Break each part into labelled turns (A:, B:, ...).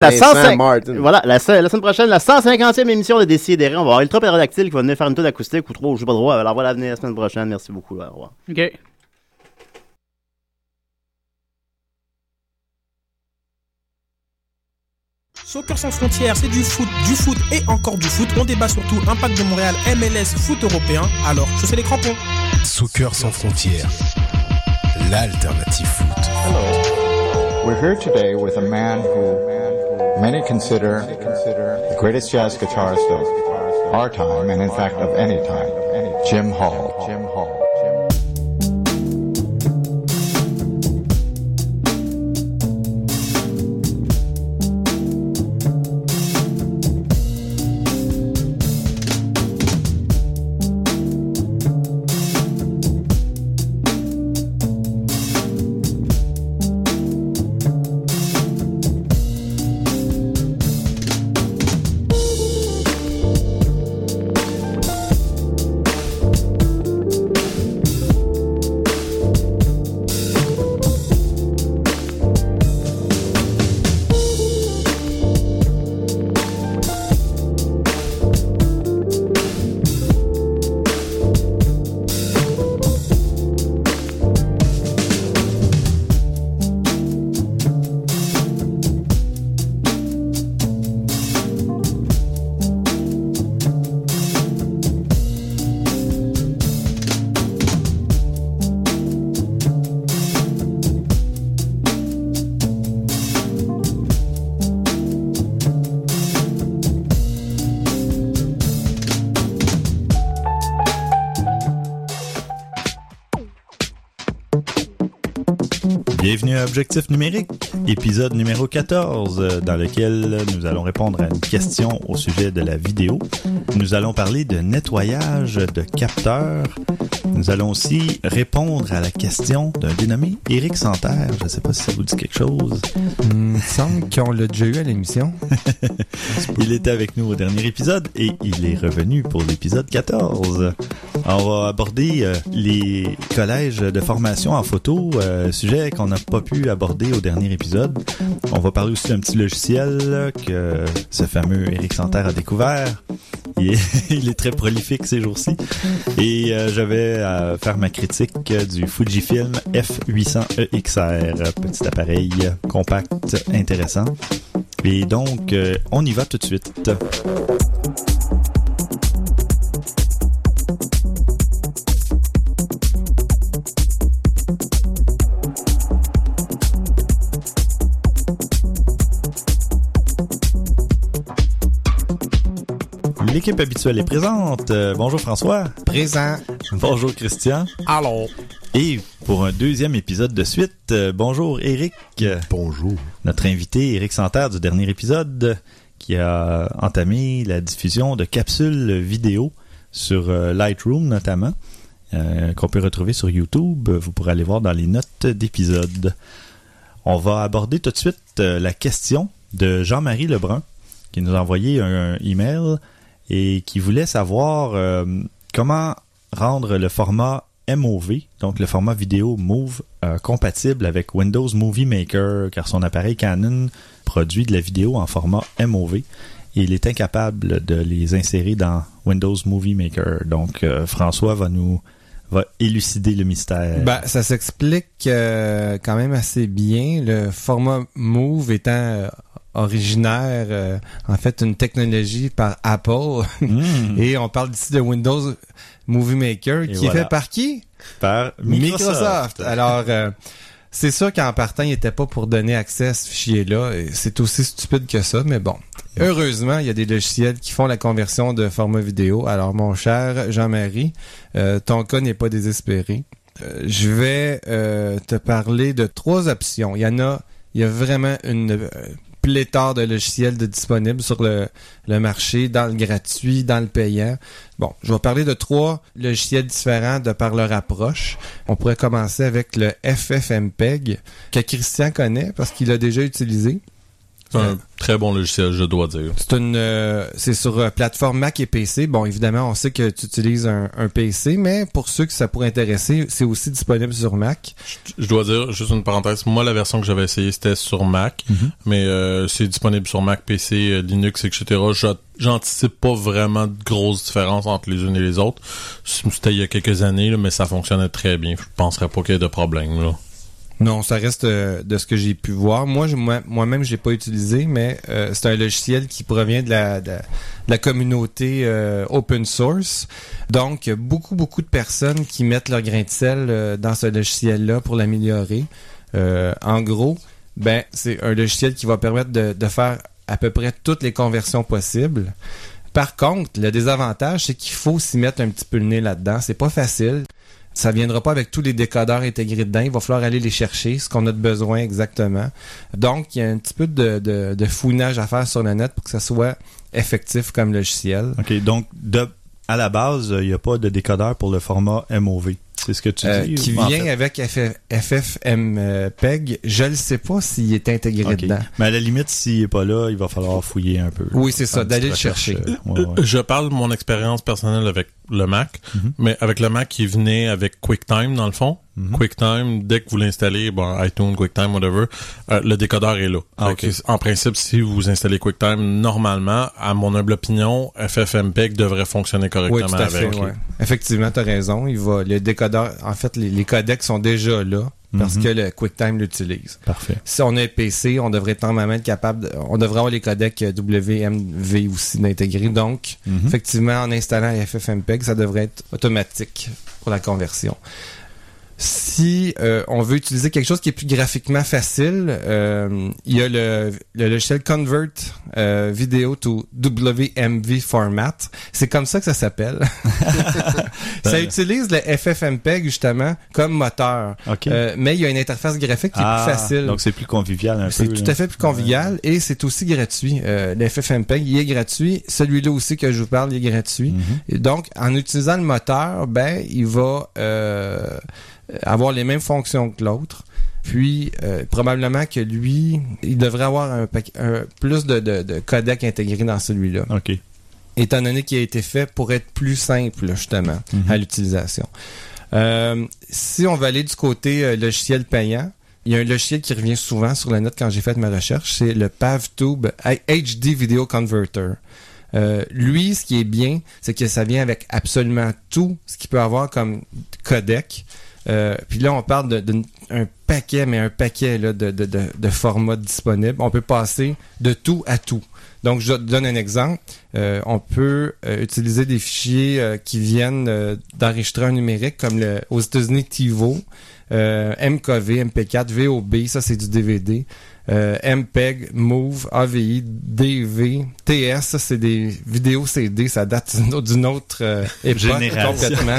A: La
B: Vincent
A: 105
B: Martin.
A: Voilà, la, se- la semaine prochaine, la 150e émission de Décidéré. On va avoir Ultra Pérodactyle qui va venir faire une tonne acoustique ou trop, je sais pas droit. Alors voilà, venez la semaine prochaine. Merci beaucoup. Au revoir.
C: OK.
D: Soccer sans frontières, c'est du foot, du foot et encore du foot. On débat surtout impact de Montréal, MLS, foot européen. Alors, je fais les crampons.
E: Soccer sans frontières, l'alternative foot.
F: We're here today with a man who many consider the greatest jazz guitarist of our time, and in fact of any time, Jim Hall. Jim Hall.
G: Bienvenue à Objectif numérique, épisode numéro 14, euh, dans lequel nous allons répondre à une question au sujet de la vidéo. Nous allons parler de nettoyage de capteurs. Nous allons aussi répondre à la question d'un dénommé Éric Santerre. Je ne sais pas si ça vous dit quelque chose.
H: Il me semble qu'on l'a déjà eu à l'émission.
G: Il était avec nous au dernier épisode et il est revenu pour l'épisode 14. On va aborder euh, les collèges de formation en photo, euh, sujet qu'on n'a pas pu aborder au dernier épisode. On va parler aussi d'un petit logiciel là, que ce fameux Eric Santerre a découvert. Il est, il est très prolifique ces jours-ci. Et euh, je vais euh, faire ma critique du Fujifilm F800EXR, petit appareil compact intéressant. Et donc, euh, on y va tout de suite. L'équipe habituelle est présente. Euh, bonjour François.
H: Présent.
G: Bonjour Christian.
D: Alors,
G: Et pour un deuxième épisode de suite, euh, bonjour Eric.
E: Bonjour.
G: Notre invité Eric Santerre du dernier épisode qui a entamé la diffusion de capsules vidéo sur euh, Lightroom notamment, euh, qu'on peut retrouver sur YouTube. Vous pourrez aller voir dans les notes d'épisode. On va aborder tout de suite euh, la question de Jean-Marie Lebrun qui nous a envoyé un, email et qui voulait savoir euh, comment rendre le format MOV, donc le format vidéo Move, euh, compatible avec Windows Movie Maker, car son appareil Canon produit de la vidéo en format MOV et il est incapable de les insérer dans Windows Movie Maker. Donc euh, François va nous va élucider le mystère.
H: Ben, ça s'explique quand même assez bien. Le format Move étant originaire, euh, en fait, une technologie par Apple.
G: Hmm.
H: Et on parle ici de Windows Movie Maker,
G: Et
H: qui
G: voilà.
H: est fait par qui?
G: par Microsoft.
H: Alors, euh, c'est sûr qu'en partant, il n'était pas pour donner accès à ce fichier-là. C'est aussi stupide que ça, mais bon. Heureusement, il y a des logiciels qui font la conversion de format vidéo. Alors, mon cher Jean-Marie, euh, ton cas n'est pas désespéré. Euh, je vais euh, te parler de trois options. Il y en a, il y a vraiment une pléthore de logiciels de disponibles sur le, le marché, dans le gratuit, dans le payant. Bon, je vais parler de trois logiciels différents de par leur approche. On pourrait commencer avec le FFmpeg, que Christian connaît parce qu'il l'a déjà utilisé.
D: C'est un
B: très bon logiciel, je dois dire.
H: C'est une, euh, c'est sur euh, plateforme Mac et PC. Bon, évidemment, on sait que tu utilises un, un PC, mais pour ceux que ça pourrait intéresser, c'est aussi disponible sur Mac.
B: Je dois dire, juste une parenthèse, moi la version que j'avais essayé c'était sur Mac, mais euh, c'est disponible sur Mac, PC, euh, Linux, etc. J'anticipe pas vraiment de grosses différences entre les unes et les autres. C'était il y a quelques années, là, mais ça fonctionnait très bien. Je penserais pas qu'il y ait de problème. Là.
H: Non, ça reste euh, de ce que j'ai pu voir. Moi, moi-même, j'ai pas utilisé, mais euh, c'est un logiciel qui provient de la, communauté euh, open source. Donc, beaucoup, beaucoup de personnes qui mettent leur grain de sel dans ce logiciel-là pour l'améliorer. En gros, ben, c'est un logiciel qui va permettre de, de faire à peu près toutes les conversions possibles. Par contre, le désavantage, c'est qu'il faut s'y mettre un petit peu le nez là-dedans. C'est pas facile. Ça viendra pas avec tous les décodeurs intégrés dedans. Il va falloir aller les chercher, ce qu'on a de besoin exactement. Donc, il y a un petit peu de, de, de fouinage à faire sur le net pour que ça soit effectif comme logiciel.
G: OK, donc de, à la base, il n'y a pas de décodeur pour le format MOV. C'est ce que tu
H: Euh,
G: dis?
H: qui
G: en
H: vient
G: fait?
H: avec FFmpeg. Je ne sais pas s'il est intégré dedans.
G: Mais à la limite, s'il n'est pas là, il va falloir fouiller un peu.
H: Oui, c'est ça, d'aller le chercher.
G: euh, ouais, ouais.
B: Je parle de mon expérience personnelle avec le Mac,
G: Mhm.
B: mais avec le Mac qui venait avec QuickTime dans le fond.
G: Mhm.
B: QuickTime, dès que vous l'installez, bon, iTunes, QuickTime, whatever, euh, le décodeur est là.
G: Ah,
B: en principe, si vous installez QuickTime, normalement, à mon humble opinion, FFmpeg devrait fonctionner
H: Oui,
B: correctement
H: tout à fait.
B: avec.
H: ouais. Effectivement, tu as raison. Il va, le décodeur, en fait, les, les codecs sont déjà là parce
G: Mhm.
H: que le QuickTime l'utilise.
G: Parfait.
H: Si on a un PC, on devrait normalement être capable, de- on devrait avoir les codecs euh, WMV aussi d'intégrer. Donc,
G: Mhm.
H: effectivement, en installant FFmpeg, ça devrait être automatique pour la conversion. Si euh, on veut utiliser quelque chose qui est plus graphiquement facile, euh, il y a le, le logiciel Convert euh, Video to WMV Format. C'est comme ça que ça s'appelle. ça utilise le FFmpeg justement comme moteur.
G: OK.
H: Euh, mais il y a une interface graphique qui est
G: Ah,
H: plus facile.
G: Donc, c'est plus convivial un peu.
H: C'est tout
G: là.
H: à fait plus convivial et c'est aussi gratuit. Euh, le FFmpeg, il est gratuit. Celui-là aussi que je vous parle, il est gratuit.
G: Mhm.
H: Et donc, en utilisant le moteur, ben, il va euh, avoir les mêmes fonctions que l'autre. Puis, euh, probablement que lui, il devrait avoir un, plus de, de, de codecs intégrés dans celui-là
G: OK.
H: étant donné qu'il a été fait pour être plus simple justement
G: Mhm.
H: à l'utilisation. Euh, si on va aller du côté euh, logiciel payant, il y a un logiciel qui revient souvent sur le net quand j'ai fait ma recherche, c'est le PavTube HD Video Converter. Euh, lui, ce qui est bien, c'est que ça vient avec absolument tout ce qu'il peut avoir comme codec. Euh, puis là, on parle d'un un paquet, mais un paquet là, de, de, de, de formats disponibles. On peut passer de tout à tout. Donc, je donne un exemple. Euh, on peut euh, utiliser des fichiers qui viennent d'enregistreurs numériques comme le, aux États-Unis TiVo, MKV, MP4, VOB, ça c'est du DVD. Euh, MPEG, Move, AVI, DV, TS, ça c'est des vidéos CD, ça date d'une autre, euh, époque
G: Génération.
H: complètement.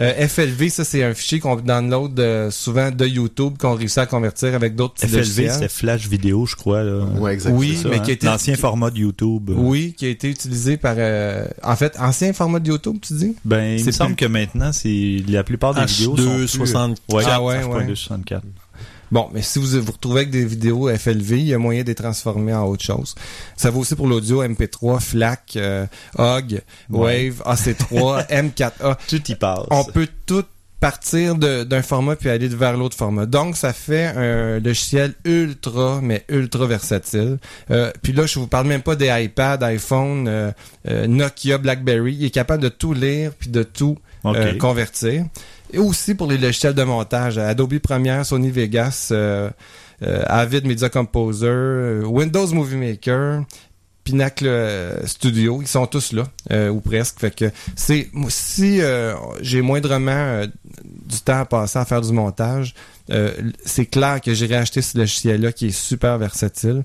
H: Euh, FLV, ça c'est un fichier qu'on download euh, souvent de YouTube qu'on réussit à convertir avec d'autres
G: FLV,
H: logiciels.
G: c'est Flash Vidéo, je crois. Là.
E: Ouais, exactement.
H: Oui,
G: C'est ça,
H: mais
G: hein?
H: qui a été-
G: L'ancien format de YouTube.
H: Oui, qui a été utilisé par... euh, en fait, ancien format de YouTube, tu dis?
G: Ben, il
H: C'est
G: me semble
H: plus-
G: que maintenant, c'est la plupart des vidéos sont plus...
B: 64.
G: Ouais,
H: Ah ouais,
G: H.264.
H: ouais. Bon, mais si vous vous retrouvez avec des vidéos FLV, il y a moyen de les transformer en autre chose. Ça vaut aussi pour l'audio MP3, FLAC, euh, OG,
G: Ouais.
H: Wave, AC3, M4A.
G: Tout y passe.
H: On peut tout partir d'un format puis aller vers l'autre format. Donc, ça fait un logiciel ultra, mais ultra versatile. Euh, puis là, je vous parle même pas des iPad, iPhone, euh, euh, Nokia, BlackBerry. Il est capable de tout lire puis de tout convertir. Et aussi pour les logiciels de montage, Adobe Premiere, Sony Vegas, euh, euh, Avid Media Composer, euh, Windows Movie Maker, Pinacle Studio, ils sont tous là, ou presque. Si j'ai moindrement du temps à passer à faire du montage, c'est clair que j'irai acheter ce logiciel-là qui est super versatile.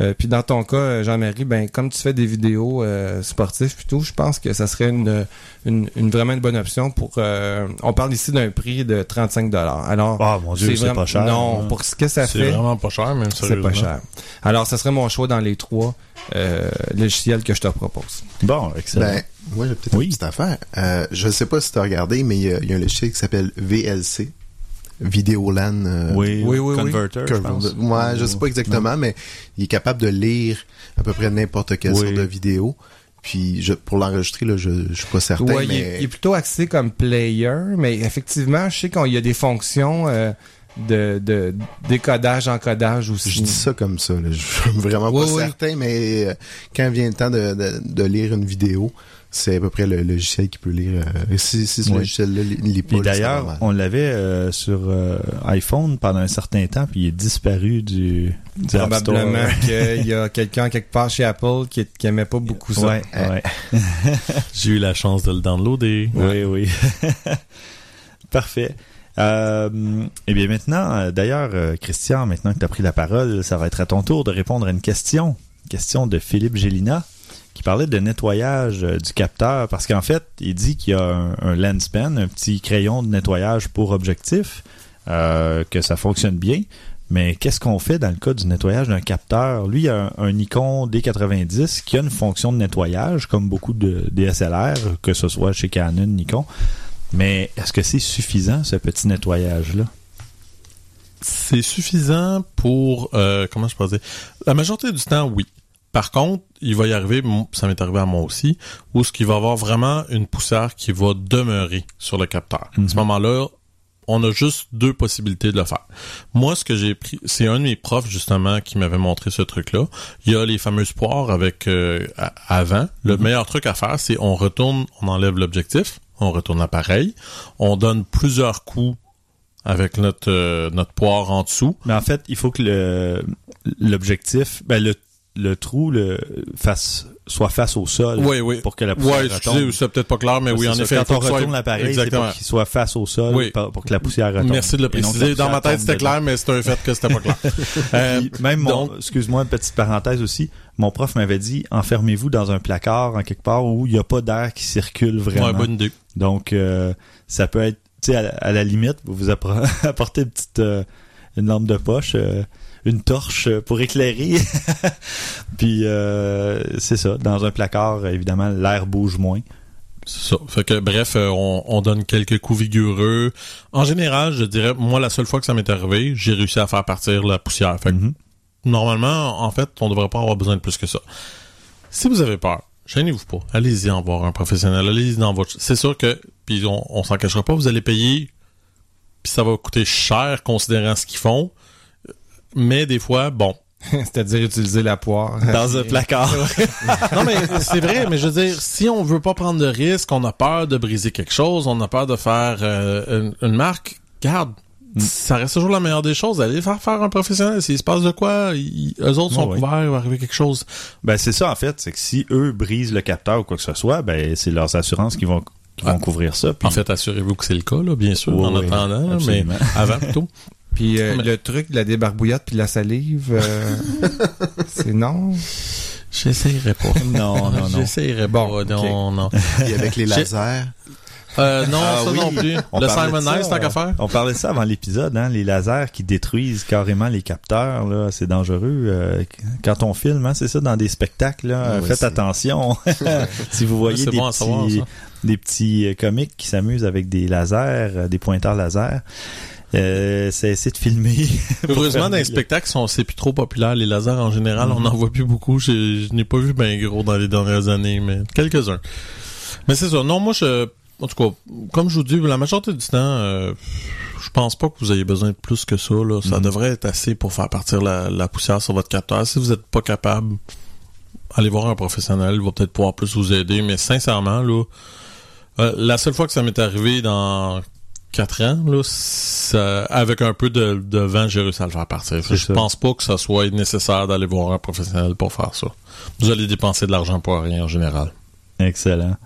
H: Euh, puis dans ton cas, euh, Jean-Marie, ben comme tu fais des vidéos euh, sportives plutôt, je pense que ça serait une, une, une- vraiment une bonne option pour. euh, on parle ici d'un prix de 35 dollars. Alors,
G: Ah, mon Dieu, c'est pas cher.
H: Non,
G: hein.
H: pour ce que ça
B: C'est
H: fait,
B: vraiment pas cher, même
H: c'est pas cher. Alors, ça serait mon choix dans les trois euh, logiciels que je te propose.
G: Bon, excellent.
E: Ben, moi, j'ai peut-être
G: Oui.
E: une petite affaire. Euh, je sais pas si tu as regardé, mais il y, a- il y a un logiciel qui s'appelle VLC. Vidéolan. euh,
G: Oui,
H: oui, oui, oui.
G: Converter, je pense.
E: Ouais, je sais pas exactement, mais il est capable de lire à peu près n'importe quelle
G: Oui.
E: sorte de vidéo. Puis je, pour l'enregistrer, là, je, je suis pas certain,
H: Ouais, il,
E: mais
H: est, il est plutôt axé comme player, mais effectivement, je sais qu'il y a des fonctions euh, de, de décodage, encodage aussi.
E: je dis ça comme ça. Là. Je suis vraiment
H: Oui,
E: pas
H: oui.
E: certain, mais euh, quand vient le temps de, de, de lire une vidéo, c'est à peu près le logiciel qui peut lire. euh, si si ce
G: Oui.
E: logiciel-là ne lit pas,
G: d'ailleurs, on l'avait euh, sur euh, iPhone pendant un certain temps, puis il est disparu du, du.
H: Probablement qu'il y a quelqu'un quelque part chez Apple qui, qui aimait pas beaucoup ça.
G: Ouais, ouais.
B: J'ai eu la chance de le downloader.
G: Oui, oui. Parfait. Euh, eh bien maintenant, d'ailleurs, Christian, maintenant que tu as pris la parole, ça va être à ton tour de répondre à une question. Question de Philippe Gélina qui parlait de nettoyage euh, du capteur parce qu'en fait, il dit qu'il y a un, un lens pen, un petit crayon de nettoyage pour objectif, euh, que ça fonctionne bien. Mais qu'est-ce qu'on fait dans le cas du nettoyage d'un capteur? Lui, il a un, un Nikon D90 qui a une fonction de nettoyage, comme beaucoup de DSLR, que ce soit chez Canon, Nikon. Mais est-ce que c'est suffisant, ce petit nettoyage-là?
B: C'est suffisant pour euh, comment je peux dire? La majorité du temps, oui. Par contre, il va y arriver, ça m'est arrivé à moi aussi, où ce qu'il va y avoir vraiment une poussière qui va demeurer sur le capteur. À ce moment-là, on a juste deux possibilités de le faire. Moi, ce que j'ai pris, c'est un de mes profs justement qui m'avait montré ce truc-là. Il y a les fameuses poires avec euh, avant. Le meilleur truc à faire, c'est on retourne, on enlève l'objectif, on retourne l'appareil, on donne plusieurs coups avec notre euh, notre poire en dessous.
G: Mais en fait, il faut que l'objectif, ben le, le trou le face soit face au sol
B: Oui, oui.
G: pour que la poussière
B: Ouais,
G: retombe.
B: excusez, c'est peut-être pas clair, mais oui, en
G: ça.
B: effet,
G: quand on
B: soit-
G: retourne l'appareil, c'est pour qu'il soit face au sol
B: Oui.
G: pour, pour que la poussière retombe.
B: Merci de le préciser. Dans ma tête, c'était clair, mais c'est un fait que c'était pas clair. Euh,
G: même mon, excuse-moi, une petite parenthèse aussi, mon prof m'avait dit enfermez-vous dans un placard en quelque part où il n'y a pas d'air qui circule vraiment.
B: ouais, bonne idée.
G: Donc euh, ça peut être, tu sais, à, la- à la limite, vous apportez une petite euh, une lampe de poche, une torche euh, pour éclairer. Puis euh, c'est ça, dans un placard, évidemment, l'air bouge moins.
B: C'est ça. Fait que bref, euh, on, on donne quelques coups vigoureux. En général, je dirais, moi, la seule fois que ça m'est arrivé, j'ai réussi à faire partir la poussière. Fait que
G: Mhm.
B: normalement, en fait, on devrait pas avoir besoin de plus que ça. Si vous avez peur, gênez-vous pas. Allez-y en voir un professionnel. Allez-y dans votre... C'est sûr que, puis on, on s'en cachera pas, vous allez payer, puis ça va coûter cher considérant ce qu'ils font. Mais des fois, bon,
H: C'est-à-dire utiliser la poire.
G: Dans un placard.
B: non, mais c'est vrai, mais je veux dire, si on veut pas prendre de risque, on a peur de briser quelque chose, on a peur de faire euh, une, une marque, garde. Ça reste toujours la meilleure des choses. Allez faire faire un professionnel. S'il se passe de quoi, ils, eux autres sont
G: ouais.
B: couverts, il va arriver quelque chose.
G: Ben c'est ça en fait, c'est que si eux brisent le capteur ou quoi que ce soit, ben c'est leurs assurances qui vont qui vont
B: Ah.
G: couvrir ça. puis-
B: En fait, assurez-vous que c'est le cas, là, bien sûr,
G: Oui,
B: en attendant, mais avant plutôt.
H: Puis euh,
B: Mais-
H: le truc de la débarbouillette puis de la salive, euh, c'est non?
B: J'essayerai pas.
G: non, non, non.
B: J'essayerai
H: Bon,
B: pas. Non, non.
E: Et avec les lasers.
B: Euh, non,
G: Ah
B: ça
G: oui.
B: non plus.
G: On
B: le Simon Nice, tant qu'à faire.
G: On parlait de ça avant l'épisode, hein, les lasers qui détruisent carrément les capteurs, là, c'est dangereux. euh, quand on filme, hein, c'est ça, dans des spectacles, là,
E: Ah
G: faites attention. si vous voyez des,
B: bon à savoir,
G: petits, des petits comiques qui s'amusent avec des lasers, euh, des pointeurs laser, euh, c'est essayer de filmer.
B: Heureusement, dans les
G: le-
B: spectacles, c'est plus trop populaire. Les lasers, en général, on n'en voit plus beaucoup. Je, n'ai pas vu bien gros dans les dernières années, mais quelques-uns. Mais c'est ça. Non, moi, je, en tout cas, comme je vous dis, la majorité du temps, euh, je pense pas que vous ayez besoin de plus que ça. Là. Ça
G: Mhm.
B: devrait être assez pour faire partir la, la poussière sur votre capteur. Si vous n'êtes pas capable, allez voir un professionnel. Il va peut-être pouvoir plus vous aider. Mais sincèrement, là, euh, la seule fois que ça m'est arrivé dans quatre ans, là, ça- avec un peu de, de vent, j'ai réussi à le faire partir. Je
G: ça.
B: pense pas que ça soit nécessaire d'aller voir un professionnel pour faire ça. Vous allez dépenser de l'argent pour rien en général.
G: Excellent.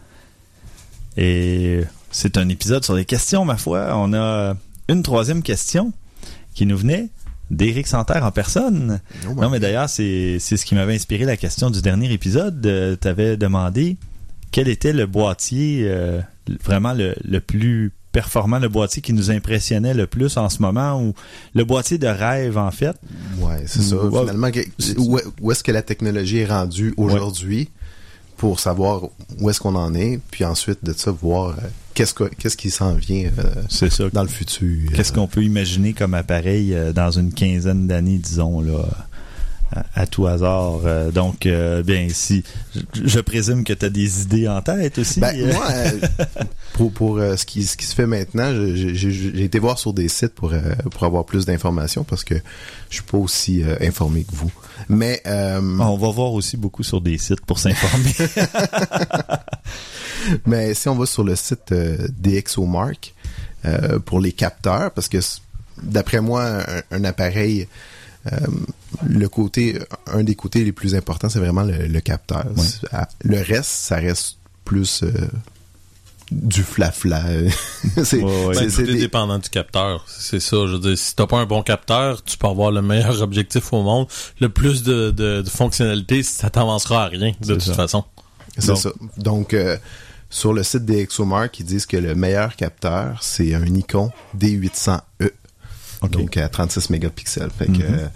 G: Et c'est un épisode sur les questions, ma foi. On a une troisième question qui nous venait d'Éric Santerre en personne.
E: Oh,
G: Non, mais d'ailleurs, c'est c'est ce qui m'avait inspiré la question du dernier épisode. Euh, T'avais demandé quel était le boîtier, euh, vraiment le, le plus performant, le boîtier qui nous impressionnait le plus en ce moment, ou le boîtier de rêve, en fait?
E: Ouais, c'est ça.
G: Ouais.
E: Finalement, où, est-ce que la technologie est rendue aujourd'hui pour savoir où est-ce qu'on en est, puis ensuite de ça, voir euh, qu'est-ce que- qu'est-ce qui s'en vient euh,
G: ça.
E: dans le futur.
G: Qu'est-ce qu'on peut imaginer comme appareil euh, dans une quinzaine d'années, disons, là, à, à tout hasard. Euh, donc, euh, bien, si je, je présume que tu as des idées en tête aussi.
E: Ben,
G: euh,
E: moi, pour, pour ce, qui, ce qui se fait maintenant, j'ai été voir sur des sites pour, pour avoir plus d'informations parce que je suis pas aussi informé que vous. Mais
G: on va voir aussi beaucoup sur des sites pour s'informer.
E: Mais si on va sur le site DxOMark pour les capteurs, parce que d'après moi, un, un appareil, le côté, un des côtés les plus importants, c'est vraiment le, le capteur.
G: Ouais.
E: Ah, Le reste, ça reste plus euh, du flafla. c'est
G: Ouais, ouais.
E: c'est-
B: Ben,
E: des-
B: dépendant du capteur. C'est ça. Je veux dire, si t'as pas un bon capteur, tu peux avoir le meilleur objectif au monde, le plus de, de, de fonctionnalités, ça t'avancera à rien, de toute
G: ça.
B: façon.
E: C'est ça. Donc, euh, sur le site des ExoMark, ils disent que le meilleur capteur, c'est un Nikon D800E.
G: Ok.
E: Donc, à 36 mégapixels. Fait que,
G: Mhm.
E: euh,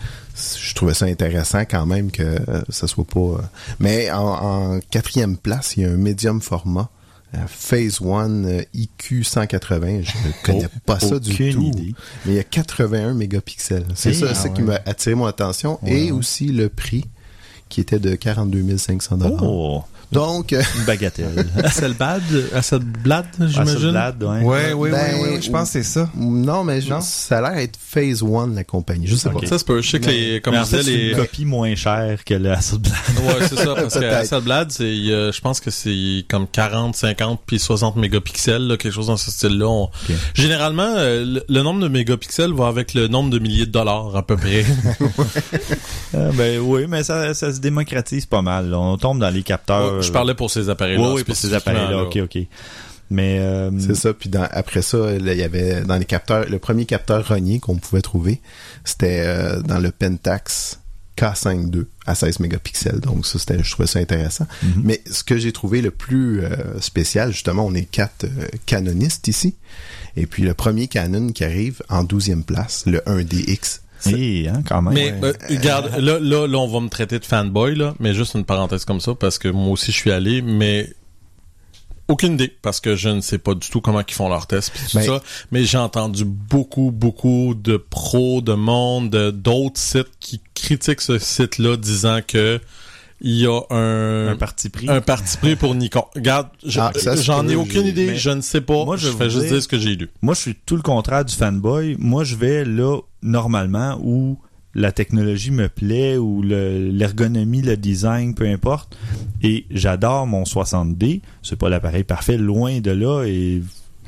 E: je trouvais ça intéressant quand même que euh, ça soit pas... euh, Mais en, en quatrième place, il y a un médium format. euh, Phase One euh, IQ 180, je ne connais pas ça du tout.
G: idée.
E: Mais il y a 81 mégapixels. C'est ça,
G: ah
E: c'est qui
G: ouais.
E: m'a attiré mon attention.
G: Ouais,
E: Et aussi le prix, qui était de 42 500
G: Oh,
E: Donc, euh,
G: une bagatelle.
B: Hasselblad, Hasselblad, j'imagine?
G: Hasselblad, ouais.
H: Ouais, oui,
E: Ben,
H: oui, oui, je pense que c'est ça.
E: non, mais je-
H: Non?
E: ça a l'air être Phase One, la compagnie. Je sais pas.
B: Ça se peut. Je sais que les, comme je disais,
G: c'est
B: les,
G: une copie moins chère que le Hasselblad.
B: Ouais, c'est ça, parce que. Hasselblad, c'est, euh, je pense que c'est comme 40, 50 puis 60 mégapixels, là, quelque chose dans ce style-là. On- Généralement, euh, le, le nombre de mégapixels va avec le nombre de milliers de dollars, à peu près.
G: Euh, ben oui, mais ça, ça se démocratise pas mal. là. On tombe dans les capteurs.
B: Je parlais pour ces appareils-là.
G: Oui, oui, pour ces appareils-là. Ok, ok. Mais euh,
E: C'est ça. Puis dans- après ça, il y avait dans les capteurs, le premier capteur rogné qu'on pouvait trouver, c'était euh, dans le Pentax K5 II à 16 mégapixels. Donc ça, c'était, je trouvais ça intéressant.
G: Mhm.
E: Mais ce que j'ai trouvé le plus euh, spécial, justement, on est quatre euh, canonistes ici. Et puis le premier Canon qui arrive en 12e place, le 1DX.
G: Hein, quand même.
B: Mais
G: Ouais.
B: euh, regarde, là, là, là, on va me traiter de fanboy, là, mais juste une parenthèse comme ça, parce que moi aussi, je suis allé, mais aucune idée, parce que je ne sais pas du tout comment ils font leurs tests, pis tout
E: Ben-
B: ça, mais j'ai entendu beaucoup, beaucoup de pros, de monde, de- d'autres sites qui critiquent ce site-là, disant que il y a un,
G: un parti pris.
B: un parti pris pour Nikon. Regarde, je-
E: Ah,
B: j'en
E: c'est
B: ai aucune idée,
G: mais-
B: je ne sais pas,
G: Moi, je
B: je fais juste
G: dire-
B: dire ce que j'ai lu.
G: Moi, je suis tout le contraire du fanboy. Moi, je vais là, normalement, où la technologie me plaît, ou le- l'ergonomie, le design, peu importe. Et j'adore mon 60D. C'est pas l'appareil parfait, loin de là, et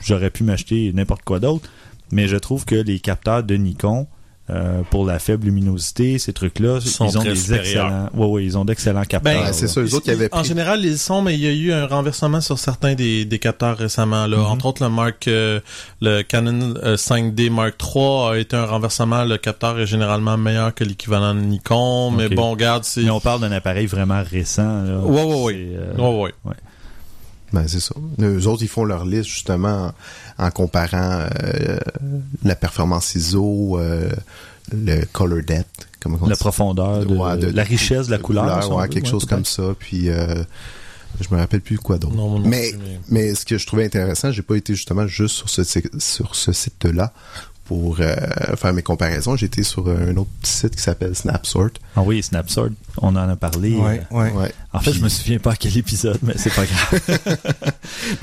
G: j'aurais pu m'acheter n'importe quoi d'autre. Mais je trouve que les capteurs de Nikon, euh, pour la faible luminosité, ces trucs-là, ils ont des excellents. Ouais, ouais, ils ont d'excellents capteurs.
E: Ben, c'est ça, eux autres, ils avaient
B: En
E: pris-
B: général, ils sont, mais il y a eu un renversement sur certains des, des capteurs récemment. Là.
G: Mhm.
B: Entre autres, le Mark, euh, le Canon euh, 5D Mark III a été un renversement. Le capteur est généralement meilleur que l'équivalent de Nikon, mais bon, regarde, c'est...
G: Mais on parle d'un appareil vraiment récent. Là.
B: Ouais, ouais, ouais.
G: Euh,
B: Ouais, ouais.
E: Ben, c'est ça. Eux autres, ils font leur liste justement en, en comparant euh, la performance ISO, euh, le color depth, comment on
G: la
E: dit?
G: profondeur, de,
E: Ouais, de-
G: la richesse de la
E: de
G: couleur. on
E: ouais, quelque
G: Ouais,
E: chose comme ça. Puis euh, je me rappelle plus quoi d'autre. Mais,
B: mais-
E: mais ce que je trouvais intéressant, j'ai pas été justement juste sur ce sur ce site-là pour euh, faire mes comparaisons. J'étais sur un autre site qui s'appelle Snapsort.
G: Ah oui, Snapsort, on en a parlé.
H: Ouais, ouais.
E: Ouais.
G: En fait,
E: Puis-
G: je me souviens pas à quel épisode, mais c'est pas grave.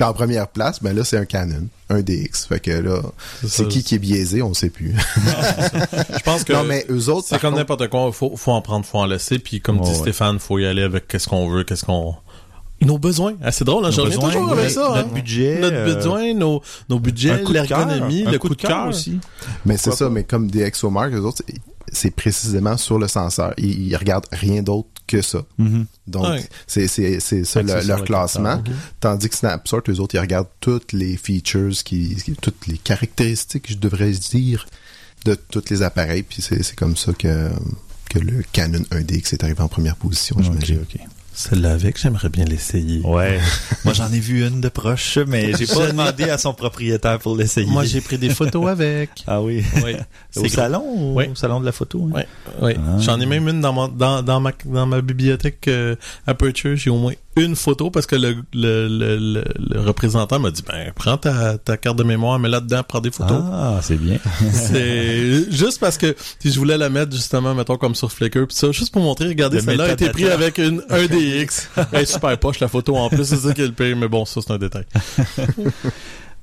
E: En première place, ben là, c'est un Canon, un DX. Fait que là,
B: C'est
E: qui qui est biaisé, on sait plus.
B: Je pense que
E: non, mais eux autres,
B: c'est comme
E: contre-
B: n'importe quoi. Faut, faut en prendre, faut en laisser. Puis comme dit
G: ouais.
B: Stéphane, faut y aller avec qu'est-ce qu'on veut, qu'est-ce qu'on... Nos besoins. Ah, c'est drôle, hein, je
G: Nos
B: reviens toujours avec
G: notre-
B: ça.
G: notre
B: hein.
G: budget,
B: Notre
G: euh,
B: besoin, nos, nos budgets, l'ergonomie, le coup de cœur.
G: aussi.
E: Mais c'est ça,
G: pas?
E: mais comme des ExoMark, eux autres, c'est- précisément sur le senseur. Ils, ils regardent rien d'autre que ça.
G: Mhm.
E: Donc,
B: Ouais.
E: c'est, c'est, c'est ça le- leur classement. Tandis que Snapsort, eux autres, ils regardent toutes les features, qui, toutes les caractéristiques, je devrais dire, de tous les appareils. Puis c'est, c'est comme ça que, que le Canon 1DX est arrivé en première position, j'imagine.
G: ok.
B: Celle-là avec, j'aimerais bien l'essayer.
G: Ouais. Moi, j'en ai vu une de proche, mais j'ai pas demandé à son propriétaire pour l'essayer.
B: Moi, j'ai pris des photos avec.
G: Ah oui.
B: Oui.
G: Au salon ou
B: Oui.
G: au salon de la photo? hein?
B: Oui, oui.
G: Ah.
B: J'en ai même une dans, mon, dans, dans, ma, dans ma bibliothèque euh, Aperture, j'ai au moins une photo parce que le, le, le, le- le représentant m'a dit ben prends ta, ta carte de mémoire, mets là-dedans, prends des photos.
G: Ah, c'est bien.
B: C'est juste parce que si je voulais la mettre justement, mettons comme sur Flickr pis ça, juste pour montrer, regardez,
G: Le
B: celle-là a été
G: métadata.
B: pris avec une un DX. Elle est super poche la photo en plus, c'est ça qui est le pire, mais bon, ça c'est un détail.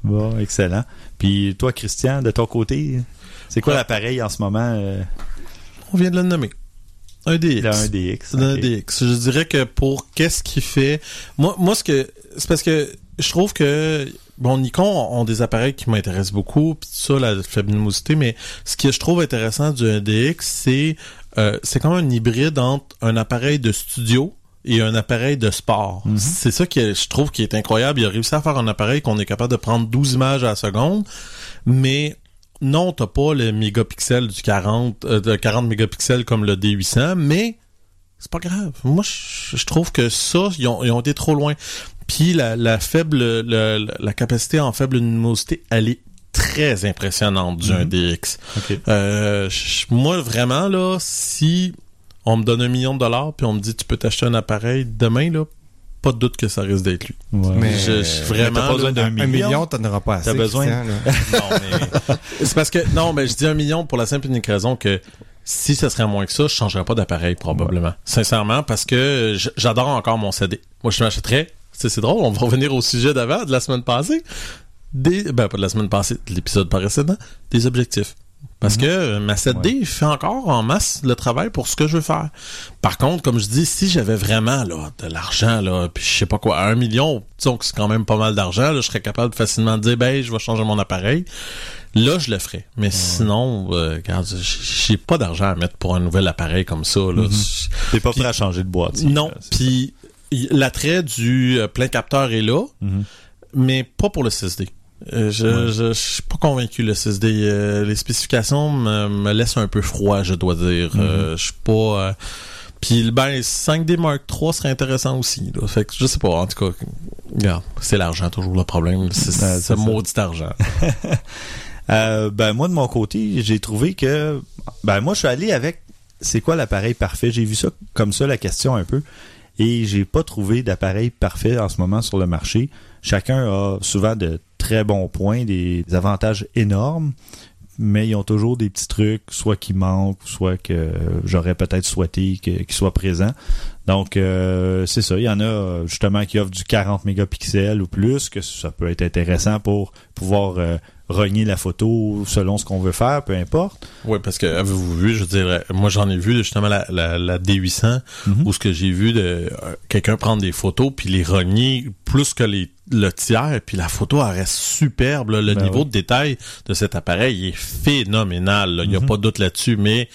G: Bon, excellent. Puis toi, Christian, de ton côté, c'est quoi
B: Ah.
G: l'appareil en ce moment? euh,
B: On vient de le nommer. Un DX.
G: 1DX.
B: C'est un. DX. Je dirais que pour qu'est-ce qu'il fait, moi, moi ce que c'est parce que je trouve que bon Nikon ont des appareils qui m'intéressent beaucoup, puis ça la faible luminosité, mais ce que je trouve intéressant du 1DX, c'est euh, c'est comme un hybride entre un appareil de studio et un appareil de sport. C'est ça que je trouve qui est incroyable. Il a réussi à faire un appareil qu'on est capable de prendre 12 images à la seconde, mais non, t'as pas le mégapixel du 40, euh, de 40 mégapixels comme le D800, mais c'est pas grave. Moi, je, je trouve que ça, ils ont, ils ont été trop loin. Puis la, la faible, le- la capacité en faible luminosité, elle est très impressionnante du 1DX.
G: Ok.
B: Euh, moi, vraiment, là, si on me donne un million de dollars puis on me dit tu peux t'acheter un appareil demain, là, pas de doute que ça risque d'être lui.
G: Ouais.
H: Mais-
B: Je- je- vraiment,
G: t'as pas besoin d'un
H: Un
G: million?
H: million, t'en auras pas assez.
G: T'as besoin-
B: non, mais c'est parce que non, mais je dis un million pour la simple et unique raison que si ça serait moins que ça, je changerais pas d'appareil probablement. Sincèrement, parce que j'adore encore mon CD. Moi, je m'achèterais. C'est c'est drôle, on va revenir au sujet d'avant de la semaine passée. Des, ben pas de la semaine passée, de l'épisode précédent, des objectifs. Parce que euh, ma 7D fait encore en masse le travail pour ce que je veux faire. Par contre, comme je dis, si j'avais vraiment là de l'argent là, puis je sais pas quoi, un million, disons que c'est quand même pas mal d'argent, je serais capable facilement de dire ben je vais changer mon appareil. Là, je le ferais. Mais sinon, euh, j'ai pas d'argent à mettre pour un nouvel appareil comme ça. Là.
G: T'es pas prêt à changer de boîte.
B: Non. Puis l'attrait du euh, plein capteur est là,
G: Mhm.
B: mais pas pour le 6D. Euh, je, je, je suis pas convaincu le 6D. Euh, les spécifications me, me laissent un peu froid, je dois dire. Euh, je suis pas. puis ben 5D Mark III serait intéressant aussi. Là. Fait que je sais pas. En tout cas, regarde, c'est l'argent toujours le problème. C'est
G: Ben,
B: ce maudit argent.
G: Ben moi de mon côté, j'ai trouvé que ben moi je suis allé avec c'est quoi l'appareil parfait? J'ai vu ça comme ça la question un peu et j'ai pas trouvé d'appareil parfait en ce moment sur le marché. Chacun a souvent de très bons points, des, avantages énormes, mais ils ont toujours des petits trucs, soit qui manquent, soit que j'aurais peut-être souhaité qu'ils soient présents. Donc euh, c'est ça, il y en a euh, justement qui offrent du 40 mégapixels ou plus, que ça peut être intéressant pour pouvoir euh, rogner la photo selon ce qu'on veut faire, peu importe.
B: Oui, parce que avez-vous vu, je dirais, moi j'en ai vu justement la, la, la D800
G: Mhm.
B: où ce que j'ai vu de euh, quelqu'un prendre des photos puis les renier plus que les le tiers puis la photo elle reste superbe là. le
G: Ben
B: niveau
G: oui.
B: de détail de cet appareil est phénoménal là. il n'y a
G: Mhm.
B: pas de doute là-dessus mais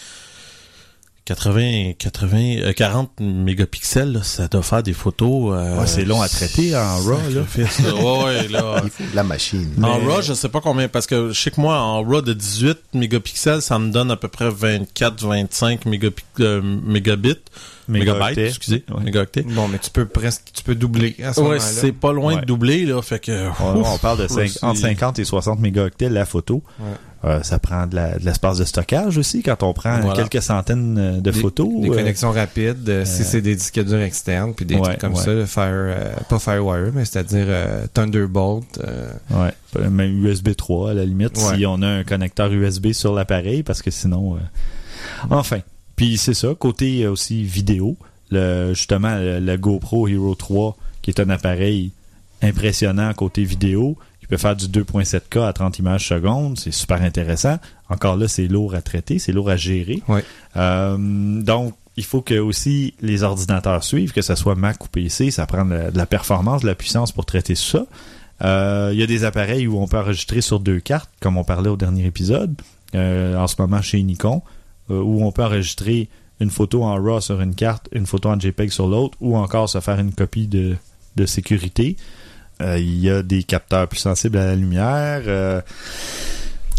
B: 80 80 euh, 40 mégapixels là, ça doit faire des photos euh,
G: Ouais, c'est long à traiter en RAW là.
B: ouais, ouais, là.
E: Il faut de la machine.
B: En
G: Mais-
B: RAW, je sais pas combien, parce que je sais que moi, en RAW de 18 mégapixels, ça me donne à peu près 24-25 mégapi- euh, mégabits.
G: Mégaoctets.
B: excusez.
G: Ouais.
B: Mégaoctets.
H: Bon, mais tu peux presque, tu peux doubler à ce
B: Ouais, c'est pas loin
G: Ouais.
B: de doubler, là, fait que...
G: On,
B: ouf,
G: on parle de entre 50 et 60 mégaoctets la photo.
H: Ouais.
G: Euh, ça prend de la- de l'espace de stockage aussi quand on prend
B: Voilà.
G: quelques centaines euh, de
H: Des-
G: photos.
H: Des
G: euh,
H: connexions rapides, euh, si c'est des disques durs externes, puis des
G: ouais,
H: trucs comme
G: ouais.
H: ça, le Fire, euh, pas Firewire, mais c'est-à-dire euh, Thunderbolt. euh,
G: Ouais, même USB 3 à la limite
H: Ouais.
G: si on a un connecteur USB sur l'appareil parce que sinon euh, enfin puis c'est ça côté euh, aussi vidéo le justement le, le GoPro Hero 3 qui est un appareil impressionnant côté vidéo qui peut faire du 2.7K à 30 images secondes c'est super intéressant encore là c'est lourd à traiter c'est lourd à gérer
H: Ouais.
G: Euh, donc il faut que aussi les ordinateurs suivent, que ce soit Mac ou PC, ça prend de, de la performance, de la puissance pour traiter ça. Euh, Il y a des appareils où on peut enregistrer sur deux cartes, comme on parlait au dernier épisode, euh, en ce moment chez Nikon, où on peut enregistrer une photo en RAW sur une carte, une photo en JPEG sur l'autre, ou encore se faire une copie de, de sécurité. Euh, Il y a des capteurs plus sensibles à la lumière. euh,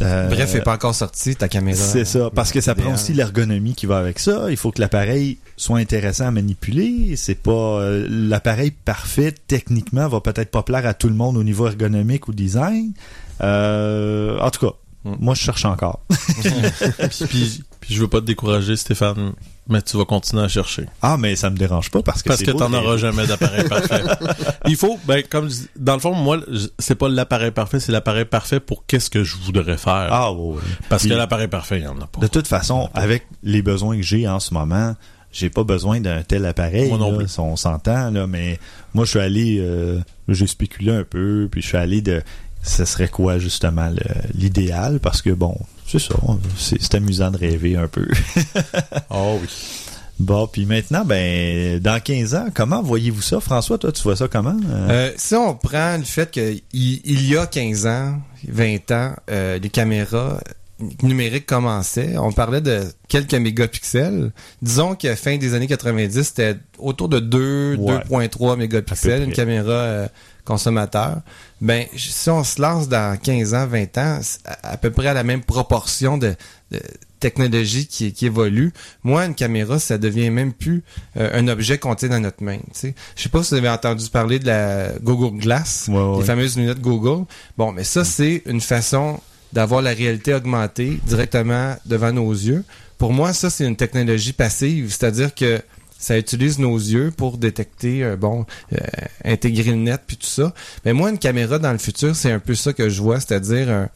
G: euh,
H: Bref, n'est pas encore sorti, ta caméra.
G: c'est ça, parce que ça prend aussi l'ergonomie qui va avec ça. Il faut que l'appareil soit intéressant à manipuler. C'est pas euh, l'appareil parfait techniquement va peut-être pas plaire à tout le monde au niveau ergonomique ou design. Euh, en tout cas,
H: Mm.
G: moi je cherche encore.
B: puis, puis- puis je veux pas te décourager, Stéphane, mais tu vas continuer à chercher.
G: Ah, mais ça me dérange pas parce que
B: Parce que t'en auras jamais d'appareil parfait. Il faut, ben, comme, dans le fond, moi, c'est pas l'appareil parfait, c'est l'appareil parfait pour qu'est-ce que je voudrais faire.
G: Ah, oui, oui.
B: Parce
G: Puis-
B: que l'appareil parfait, il y en a pas.
G: De toute façon, avec les besoins que j'ai en ce moment, j'ai pas besoin d'un tel appareil.
B: Moi non plus.
G: on s'entend, là, mais moi, je suis allé, euh, j'ai spéculé un peu, puis je suis allé de, ce serait quoi, justement, l'idéal, parce que, bon, c'est ça, c'est amusant de rêver un peu.
B: Oh oui.
G: bon, puis maintenant, ben, dans 15 ans, comment voyez-vous ça? François, toi, tu vois ça comment? Euh,
H: Euh, si on prend le fait qu'il il y a 15 ans, 20 ans, euh, les caméras numériques commençaient, on parlait de quelques mégapixels. Disons qu'à fin des années 90, c'était autour de 2,
G: Ouais.
H: 2.3
G: À peu
H: mégapixels, une caméra euh, consommateur. Ben, si on se lance dans 15 ans, 20 ans, à, à peu près à la même proportion de, de technologie qui, qui évolue, moi, une caméra, ça devient même plus euh, un objet qu'on tient dans notre main. tu sais. Je sais pas si vous avez entendu parler de la Google Glass,
G: Ouais, ouais.
H: les fameuses lunettes Google. Bon, mais ça, c'est une façon d'avoir la réalité augmentée directement devant nos yeux. Pour moi, ça, c'est une technologie passive, c'est-à-dire que ça utilise nos yeux pour détecter, euh, bon, euh, intégrer le net puis tout ça. Mais moi, une caméra dans le futur, c'est un peu ça que je vois, c'est-à-dire un,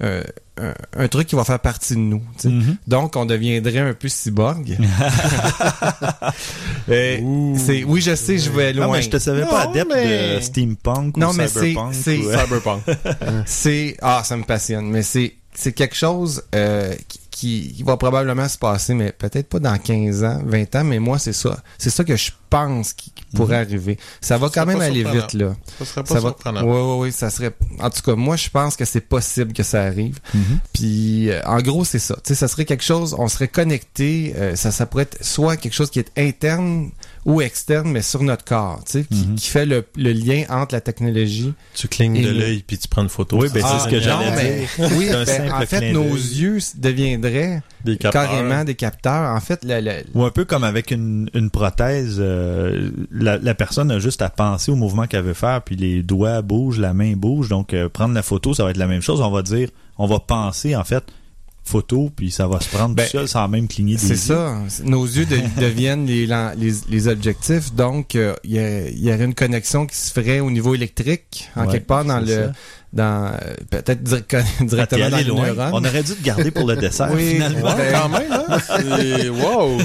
H: un, un- un truc qui va faire partie de nous.
G: Mhm.
H: Donc, on deviendrait un peu cyborg. Et oui, je sais, je vais loin.
G: non, mais je te savais pas adepte
B: mais-
G: de steampunk
H: Non,
G: ou
H: mais
G: cyberpunk.
H: c'est-
G: ou,
B: Cyberpunk.
H: c'est ah ça me passionne mais c'est c'est quelque chose euh, qui, qui, qui va probablement se passer mais peut-être pas dans 15 ans 20 ans mais moi c'est ça. C'est ça que je pense qui, qui pourrait arriver. Ça va
B: Ça
H: quand même aller vite là.
B: Ça serait pas
H: ça va
B: surprenant.
H: ouais ouais ouais ça serait en tout cas moi je pense que c'est possible que ça arrive.
G: Mhm.
H: puis euh, en gros c'est ça. Tu sais ça serait quelque chose on serait connecté euh, ça ça pourrait être soit quelque chose qui est interne ou externe mais sur notre corps tu sais qui,
G: Mhm.
H: qui fait le, le lien entre la technologie
B: Tu clignes de l'œil puis tu prends une photo.
G: Oui, ben, c'est
H: Ah,
G: ce que
H: non,
G: j'allais
H: mais-
G: dire.
H: Oui, ben, en fait, nos
G: d'œil.
H: yeux deviendraient
B: Des
H: carrément des capteurs. En fait, le, le-
G: Ou un peu comme avec une, une prothèse, euh, la, la personne a juste à penser au mouvement qu'elle veut faire, puis les doigts bougent, la main bouge. Donc, euh, prendre la photo, ça va être la même chose. On va dire, on va penser, en fait, photo, puis ça va se prendre
H: Ben,
G: tout seul sans même cligner des
H: c'est
G: yeux.
H: ça. Nos yeux de- deviennent les, les, les objectifs. Donc, euh, il y, y aurait une connexion qui se ferait au niveau électrique, en
G: Ouais,
H: quelque part dans
G: c'est
H: le,
G: ça.
H: Dans euh, peut-être
G: Ah,
H: directement dans le
G: loin.
H: neurone.
G: On aurait dû te garder pour le dessert,
H: Oui,
G: finalement.
H: ouais.
B: Quand même, hein? C'est... Wow!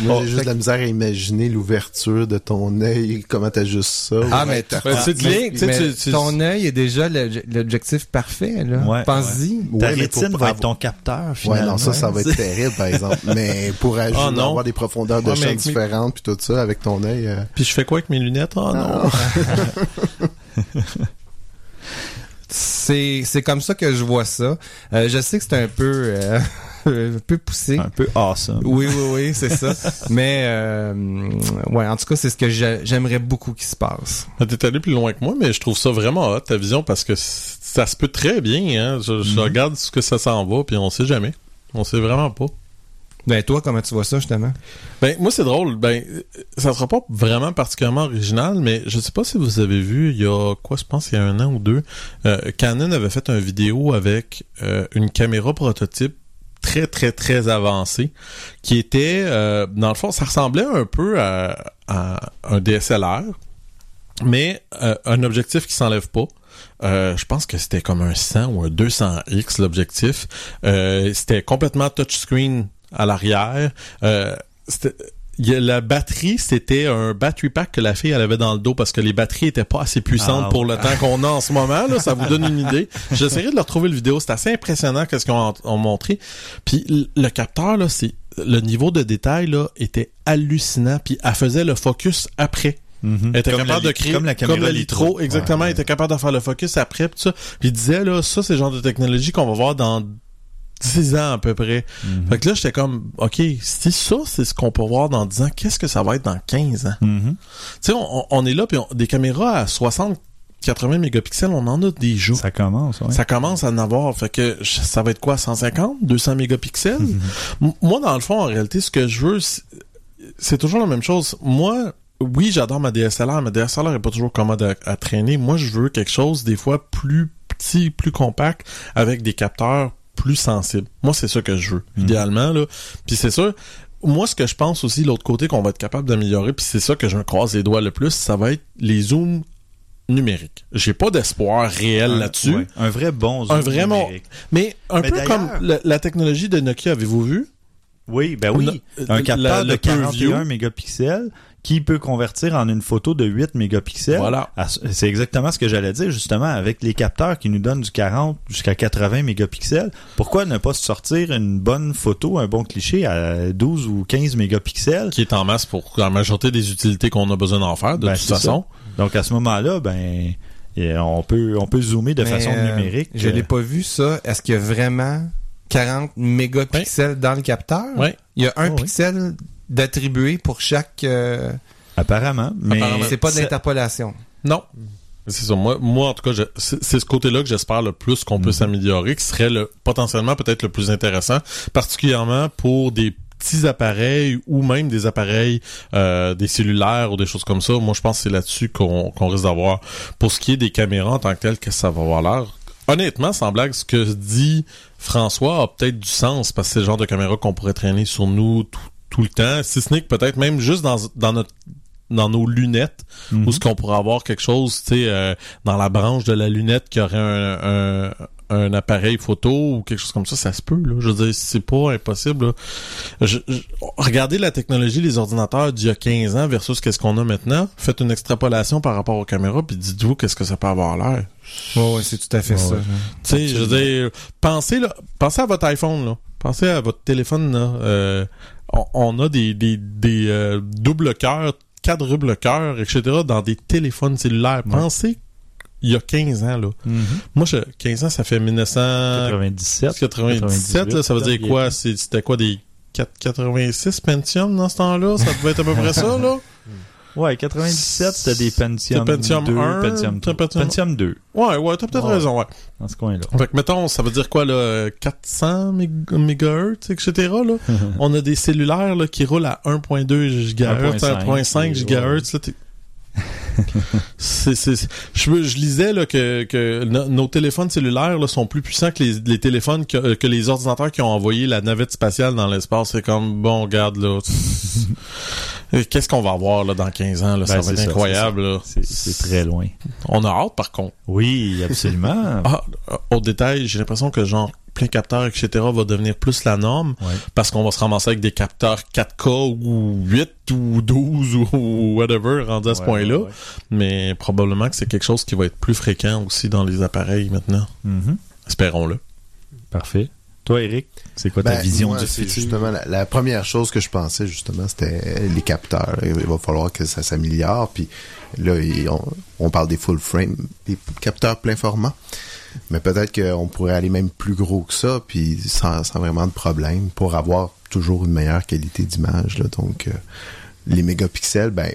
E: Moi,
H: Oh,
E: j'ai juste de la misère à imaginer l'ouverture de ton œil, comment t'ajustes ça.
H: Ah, mais.
B: Ben, tu te
H: mais-
B: tu-
H: ton œil est déjà l'obje- l'objectif parfait. Là.
G: Ouais,
H: Pense-y.
G: Ta
E: Ouais, mais pour
G: rétine va être
E: avoir-
G: ton capteur,
E: Ouais, non, ça, ça va être terrible, par exemple. Mais pour
B: Ah, non.
E: avoir des profondeurs de
B: Ouais,
E: champ différentes, puis tout ça, avec ton œil... euh,
B: Puis je fais quoi avec mes lunettes? Oh non!
H: C'est c'est comme ça que je vois ça. Euh, je sais que c'est un peu euh, un peu poussé.
G: Un peu awesome.
H: Oui, oui, oui, c'est ça. Mais euh, ouais, en tout cas, c'est ce que j'ai- j'aimerais beaucoup qu'il se passe.
B: Ah, T'es allé plus loin que moi, mais je trouve ça vraiment hot, ta vision, parce que ça se peut très bien, hein. Je, je regarde ce que ça s'en va, puis on sait jamais. On sait vraiment pas.
H: Ben toi, comment tu vois ça justement?
B: Ben, moi, c'est drôle. Ben, ça sera pas vraiment particulièrement original, mais je sais pas si vous avez vu, il y a, quoi, je pense, il y a un an ou deux, euh, Canon avait fait une vidéo avec euh, une caméra prototype très, très, très avancée, qui était, euh, dans le fond, ça ressemblait un peu à, à un DSLR, mais euh, un objectif qui s'enlève pas. Euh, je pense que c'était comme un 100 ou un 200X l'objectif. Euh, c'était complètement touchscreen à l'arrière. Euh, a- la batterie, c'était un battery pack que la fille elle avait dans le dos parce que les batteries étaient pas assez puissantes
G: Ah,
B: pour le temps qu'on a en ce moment. Là, ça vous donne une idée. J'essaierai de leur retrouver le vidéo. C'est assez impressionnant qu'est-ce qu'ils ont, ont montré. Puis le capteur là, c'est le niveau de détail là était hallucinant. Puis elle faisait le focus après.
G: Mhm.
B: Elle était
G: Comme
B: capable
G: la-
B: de créer
G: comme la caméra
B: le litro, exactement.
G: Ouais,
B: Elle était capable de faire le focus après tout ça. Puis il disait là, ça c'est le genre de technologie qu'on va voir dans 10 ans à peu près.
G: Mhm.
B: Fait que là j'étais comme OK, si ça c'est ce qu'on peut voir dans 10 ans, qu'est-ce que ça va être dans 15 ans?
G: Mhm.
B: Tu sais on, on- est là puis on- des caméras à 60 80 mégapixels, on en a des jours.
G: Ça commence, ouais.
B: Ça commence à en avoir. Fait que ça va être quoi, 150, 200 mégapixels? M- Moi, dans le fond, en réalité, ce que je veux, c'est- toujours la même chose. Moi, oui, j'adore ma DSLR. Ma DSLR est pas toujours commode à, à traîner. Moi, je veux quelque chose, des fois, plus petit, plus compact, avec des capteurs plus sensible. Moi, c'est ça que je veux,
G: Mhm.
B: idéalement. Là. Puis c'est sûr, moi, ce que je pense aussi, l'autre côté qu'on va être capable d'améliorer, puis c'est ça que je me croise les doigts le plus, ça va être les zooms numériques. J'ai pas d'espoir réel là-dessus.
G: ouais, un vrai bon zoom
B: Un vrai bon-
G: numérique.
B: Mais un
G: Mais
B: peu comme la, la technologie de Nokia, avez-vous vu?
G: Oui, ben oui. Un
B: la-
G: capteur
B: le
G: de
B: Purview.
G: 41 mégapixels qui peut convertir en une photo de 8 mégapixels.
B: Voilà.
G: C'est exactement ce que j'allais dire, justement, avec les capteurs qui nous donnent du 40 jusqu'à 80 mégapixels. Pourquoi ne pas se sortir une bonne photo, un bon cliché à 12 ou 15 mégapixels?
B: Qui est en masse pour la majorité des utilités qu'on a besoin d'en faire, de
G: Ben,
B: toute façon.
G: Donc, à ce moment-là, ben, et on peut, on peut zoomer de
H: Mais,
G: façon
H: euh,
G: numérique.
H: Je
G: Euh,
H: l'ai pas vu, ça. Est-ce qu'il y a vraiment 40 mégapixels dans le capteur?
B: Ouais.
H: Il y a un
G: Oh, oui.
H: pixel d'attribué pour chaque... euh,
G: Apparemment. Mais.
H: C'est pas de l'interpolation.
B: Non. C'est ça. Moi, moi, en tout cas, c'est ce côté-là que j'espère le plus qu'on peut s'améliorer, qui serait le potentiellement peut-être le plus intéressant, particulièrement pour des petits appareils ou même des appareils, euh, des cellulaires ou des choses comme ça. Moi, je pense que c'est là-dessus qu'on qu'on risque d'avoir. Pour ce qui est des caméras en tant que telles, qu'est-ce que ça va avoir l'air? Honnêtement, sans blague, ce que dit François a peut-être du sens parce que c'est le genre de caméra qu'on pourrait traîner sur nous tout, tout le temps. Si ce n'est que peut-être même juste dans, dans notre dans nos lunettes,
G: Mhm.
B: ou ce qu'on pourrait avoir quelque chose, tu sais, euh, dans la branche de la lunette qui aurait un, un, un appareil photo ou quelque chose comme ça, ça se peut, là. Je veux dire, c'est pas impossible, là. Je- je- regardez la technologie des ordinateurs d'il y a 15 ans versus qu'est-ce qu'on a maintenant. Faites une extrapolation par rapport aux caméras, puis dites-vous qu'est-ce que ça peut avoir l'air.
H: Ouais, ouais, c'est tout à fait ça.
G: ouais.
B: Tu sais, je veux dire, pensez, là, pensez à votre iPhone, là. Pensez à votre téléphone, là. Euh, on, on a des, des, des euh, doubles cœurs, quadruples cœurs, etc. dans des téléphones cellulaires.
G: Ouais.
B: Pensez il y a 15 ans, là.
G: Mhm.
B: Moi, je, 15 ans, ça fait 1997,
G: 97.
B: là. Ça veut dire quoi? C'était quoi, des 4, 86 Pentium dans ce temps-là? Ça devait être à peu près ça, là?
G: Ouais, 97, c'était des Pentium,
B: Pentium
G: 2,
B: 1,
G: Pentium,
B: c'était
G: 3.
B: Pentium-
G: Pentium 2,
B: Ouais, ouais, t'as peut-être
G: Ouais.
B: raison, ouais.
G: dans ce coin-là.
B: Fait que, mettons, ça veut dire quoi, là, 400 még- mégahertz, etc., là? On a des cellulaires, là, qui roulent à 1.2 gigahertz,
G: 1.5,
B: 1.5
G: ouais.
B: c'est, c'est, je, lisais là, que, que no- nos téléphones cellulaires là, sont plus puissants que les, les téléphones que, que les ordinateurs qui ont envoyé la navette spatiale dans l'espace. C'est comme bon, regarde là. Qu'est-ce qu'on va avoir là dans 15 ans là, Ça
G: Ben,
B: va être
G: ça,
B: incroyable.
G: C'est très loin.
B: On a hâte par contre.
G: Oui, absolument.
B: Ah, euh, au détail, j'ai l'impression que genre plein capteur, etc. va devenir plus la norme
G: Ouais.
B: parce qu'on va se ramasser avec des capteurs 4K ou 8 ou 12 ou whatever rendu à ce
G: Ouais,
B: point-là.
G: ouais.
B: Mais probablement que c'est quelque chose qui va être plus fréquent aussi dans les appareils maintenant.
G: Mhm.
B: Espérons-le.
G: Parfait. Toi, Eric, c'est quoi ta
E: Ben,
G: vision
E: moi,
G: du futur?
E: Justement, la, la première chose que je pensais, justement, c'était les capteurs. Il va falloir que ça s'améliore. Puis là, on, on parle des full frame, des capteurs plein format. Mais peut-être qu'on pourrait aller même plus gros que ça, puis sans, sans vraiment de problème, pour avoir toujours une meilleure qualité d'image. Donc, euh, les mégapixels, ben,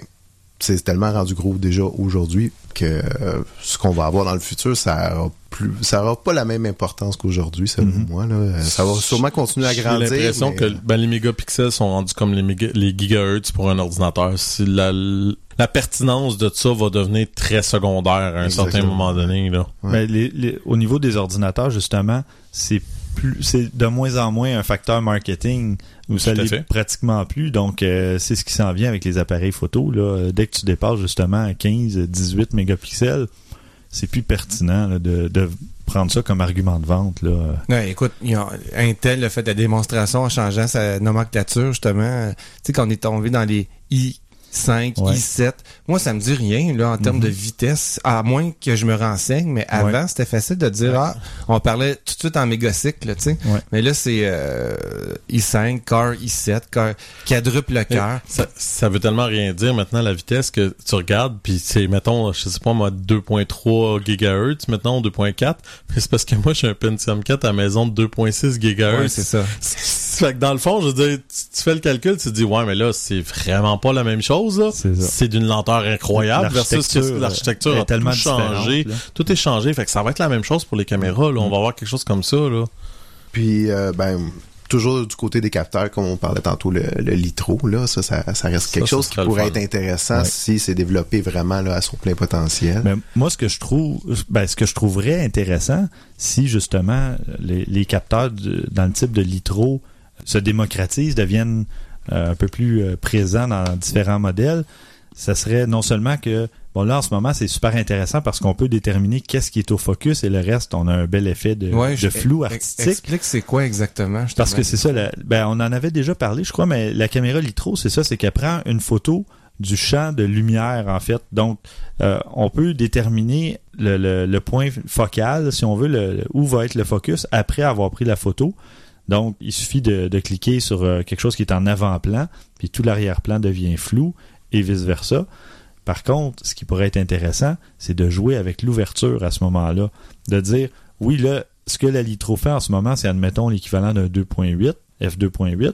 E: c'est tellement rendu gros déjà aujourd'hui que euh, ce qu'on va avoir dans le futur, ça aura plus, ça aura pas la même importance qu'aujourd'hui, selon
G: Mhm.
E: moi. Là. Euh, Ça va sûrement continuer à
B: J'ai
E: grandir.
B: l'impression
E: mais-
B: que ben, les mégapixels sont rendus comme les, méga- les gigahertz pour un ordinateur. Si la, la pertinence de ça va devenir très secondaire à un certain moment donné. Là.
E: Ouais.
G: Ben, les- les- au niveau des ordinateurs, justement, c'est plus, c'est de moins en moins un facteur marketing où ça l'est
B: fait.
G: pratiquement plus. Donc, euh, c'est ce qui s'en vient avec les appareils photo. Là. Dès que tu dépasses justement à 15, 18 mégapixels, c'est plus pertinent là, de, de prendre ça comme argument de vente. Là.
H: Ouais, écoute, il y a- Intel a fait la démonstration en changeant sa nomenclature, justement. Tu sais, qu'on est tombé dans les i5,
G: Ouais.
H: i7. Moi, ça me dit rien, là, en termes
G: Mhm.
H: de vitesse, à moins que je me renseigne, mais avant,
G: Ouais.
H: c'était facile de dire, ah, on parlait tout de suite en mégacycle, là, tu sais.
G: Ouais.
H: Mais là, c'est euh, i5, car i7, car quadruple cœur.
B: Ça, ça veut tellement rien dire maintenant la vitesse que tu regardes puis c'est mettons je sais pas moi 2.3 gigahertz maintenant 2.4 mais c'est parce que moi j'ai un Pentium 4 à la maison de 2.6 gigahertz
H: Ouais, c'est ça.
B: fait que dans le fond je veux dire tu, tu fais le calcul tu te dis ouais mais là c'est vraiment pas la même chose
G: C'est
B: d'une lenteur incroyable versus que
G: L'architecture, est
B: a
G: tellement
B: tout changé. tout est changé fait que ça va être la même chose pour les caméras là. On va avoir quelque chose comme ça là.
E: Puis, euh, ben, toujours du côté des capteurs, comme on parlait tantôt, le, le litro, là, ça, ça, ça reste quelque
B: Ça, ça
E: chose qui pourrait être intéressant
G: Ouais.
E: si c'est développé vraiment là, à son plein potentiel.
G: Mais moi, ce que je trouve, ben, ce que je trouverais intéressant, si justement les, les capteurs de- dans le type de litro se démocratisent, deviennent euh, un peu plus euh, présents dans différents modèles, ça serait non seulement que, bon là en ce moment c'est super intéressant parce qu'on peut déterminer qu'est-ce qui est au focus et le reste, on a un bel effet de,
H: Ouais,
G: de
H: je-
G: flou
H: ex-
G: artistique.
H: Explique c'est quoi exactement. je
G: Parce que c'est ça, la- ben, on en avait déjà parlé, je crois, mais la caméra litro, c'est ça, c'est qu'elle prend une photo du champ de lumière, en fait. Donc, euh, on peut déterminer le, le- le point focal, si on veut, le, où va être le focus après avoir pris la photo. Donc, il suffit de, cliquer sur euh, quelque chose qui est en avant-plan, puis tout l'arrière-plan devient flou, et vice-versa. Par contre, ce qui pourrait être intéressant, c'est de jouer avec l'ouverture à ce moment-là. De dire, oui, là, ce que la litro fait en ce moment, c'est, admettons, l'équivalent d'un 2.8, f2.8.